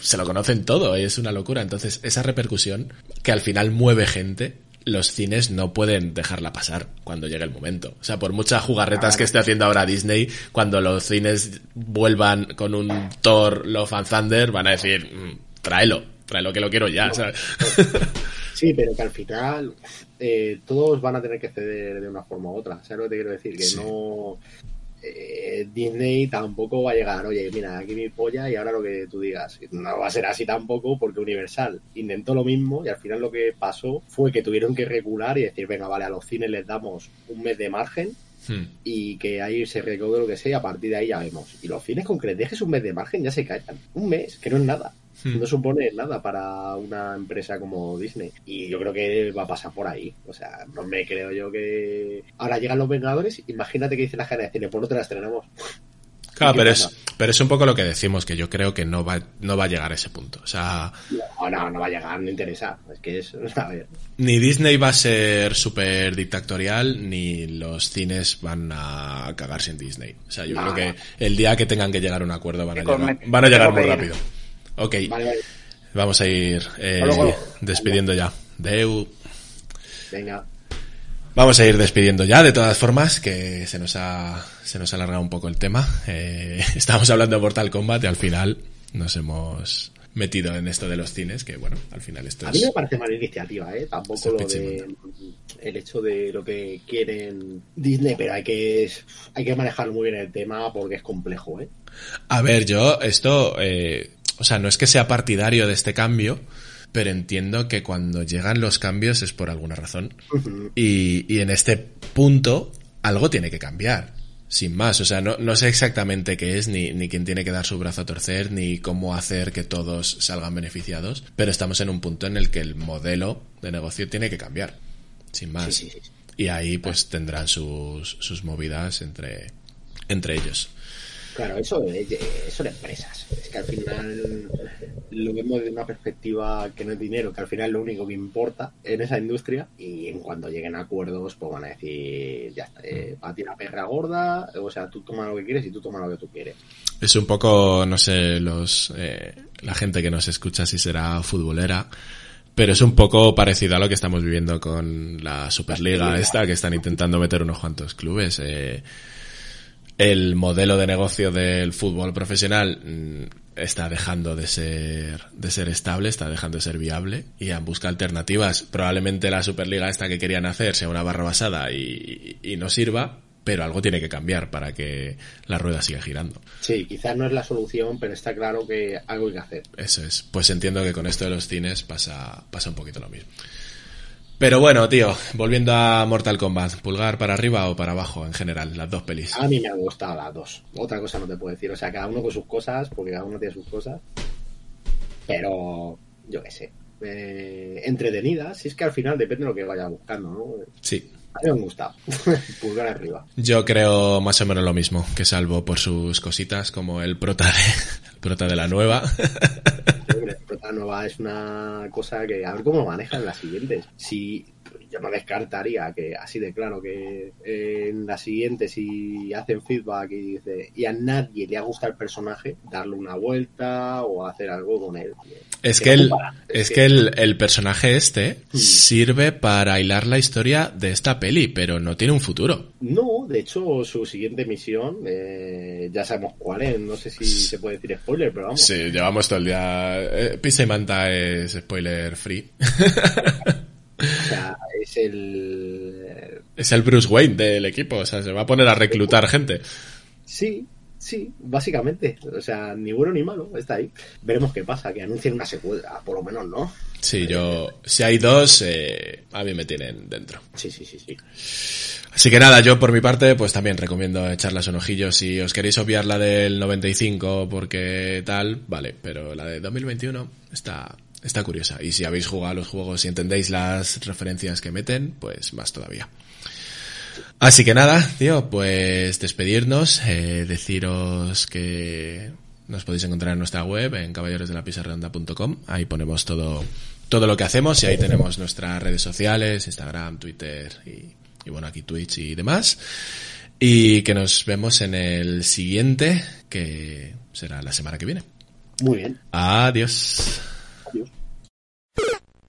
se lo conocen todo, es una locura. Entonces, esa repercusión que al final mueve gente, los cines no pueden dejarla pasar cuando llegue el momento. O sea, por muchas jugarretas que esté haciendo ahora Disney, cuando los cines vuelvan con un Thor, Love and Thunder, van a decir, "Mm, tráelo. Trae lo que lo quiero ya, ¿sabes? Sí, pero que al final eh, todos van a tener que ceder de una forma u otra. ¿Sabes lo que te quiero decir? Que Sí. no. Eh, Disney tampoco va a llegar, oye, mira, aquí mi polla y ahora lo que tú digas. No va a ser así tampoco porque Universal intentó lo mismo y al final lo que pasó fue que tuvieron que regular y decir, venga, vale, a los cines les damos un mes de margen Hmm. y que ahí se recaude lo que sea y a partir de ahí ya vemos. Y los cines con que les dejes un mes de margen ya se callan. Un mes, que no es nada. Hmm. No supone nada para una empresa como Disney. Y yo creo que va a pasar por ahí. O sea, no me creo yo que... Ahora llegan los Vengadores, imagínate que dice la cadena de cine, pues no te la estrenamos. Claro, ¿Y qué pero es, pero es un poco lo que decimos, que yo creo que no va, no va a llegar a ese punto. O sea, No, no, no va a llegar, no interesa. Es que es... A ver. ni Disney va a ser súper dictatorial, ni los cines van a cagarse en Disney. O sea, yo No, creo que el día que tengan que llegar a un acuerdo van a llegar, van a llegar muy rápido. Ok, Vale, vale. vamos a ir eh, despidiendo ya. Deu. Venga. Vamos a ir despidiendo ya, de todas formas, que se nos ha, se nos ha alargado un poco el tema. Eh, estábamos hablando de Mortal Kombat y al final nos hemos metido en esto de los cines, que bueno, al final esto A mí es... me parece mala iniciativa, ¿eh? Tampoco lo es de el hecho de lo que quieren Disney, pero hay que hay que manejar muy bien el tema porque es complejo, ¿eh? A ver, yo esto, eh, o sea, no es que sea partidario de este cambio, pero entiendo que cuando llegan los cambios es por alguna razón. Y, y en este punto algo tiene que cambiar, sin más. O sea, no, no sé exactamente qué es, ni, ni quién tiene que dar su brazo a torcer, ni cómo hacer que todos salgan beneficiados, pero estamos en un punto en el que el modelo de negocio tiene que cambiar, sin más. Sí, sí, sí. Y ahí pues tendrán sus, sus movidas entre, entre ellos. Claro, eso de- de- empresas. Es que al final lo vemos desde una perspectiva que no es dinero, que al final es lo único que importa en esa industria. Y en cuanto lleguen a acuerdos, pues van a decir, ya está, eh, a ti la perra gorda, o sea, tú toma lo que quieres y tú toma lo que tú quieres. Es un poco, no sé, los eh, la gente que nos escucha si será futbolera, pero es un poco parecido a lo que estamos viviendo con la Superliga esta, que están intentando meter unos cuantos clubes. Eh, el modelo de negocio del fútbol profesional mm, está dejando de ser de ser estable, está dejando de ser viable y han buscado alternativas. Probablemente la Superliga esta que querían hacer sea una barra basada y, y no sirva, pero algo tiene que cambiar para que la rueda siga girando. Sí, quizás no es la solución, pero está claro que algo hay que hacer. Eso es. Pues entiendo que con esto de los cines pasa, pasa un poquito lo mismo. Pero bueno, tío, volviendo a Mortal Kombat, ¿pulgar para arriba o para abajo en general? Las dos pelis. A mí me han gustado las dos. Otra cosa no te puedo decir. O sea, cada uno con sus cosas, porque cada uno tiene sus cosas. Pero, yo qué sé. Eh, entretenidas. Si es que al final depende de lo que vaya buscando, ¿no? Sí. A mí me. Pulgar arriba. Yo creo más o menos lo mismo, que salvo por sus cositas como el prota de, el prota de la nueva. Hombre, Prota Nova es una cosa que a ver cómo lo manejan las siguientes. Si yo no descartaría que así de claro que eh, en las siguientes si hacen feedback y dice y a nadie le ha gustado el personaje, darle una vuelta o hacer algo con él. Es Que el, es que el, el personaje este Hmm. sirve para hilar la historia de esta peli, pero no tiene un futuro. No, de hecho, su siguiente misión, eh, ya sabemos cuál es, no sé si se puede decir spoiler, pero vamos. Sí, llevamos todo el día. Eh, Pizza y Manta es spoiler free. O sea, es el... Es el Bruce Wayne del equipo, o sea, se va a poner a reclutar gente. Sí, sí, básicamente. O sea, ni bueno ni malo, está ahí. Veremos qué pasa, que anuncien una secuela, por lo menos, ¿no? Sí, yo. Si hay dos, eh, a mí me tienen dentro. Sí, sí, sí, sí. Así que nada, yo por mi parte, pues también recomiendo echarlas un ojillo. Si os queréis obviar la del 95 porque tal, vale, pero la de 2021 está, está curiosa. Y si habéis jugado a los juegos y entendéis las referencias que meten, pues más todavía. Así que nada, tío, pues despedirnos, eh, deciros que nos podéis encontrar en nuestra web, en caballerosdelapizarredonda.com. Ahí ponemos todo, todo lo que hacemos y ahí tenemos nuestras redes sociales, Instagram, Twitter y, y bueno, aquí Twitch y demás. Y que nos vemos en el siguiente, que será la semana que viene. Muy bien. Adiós. Adiós.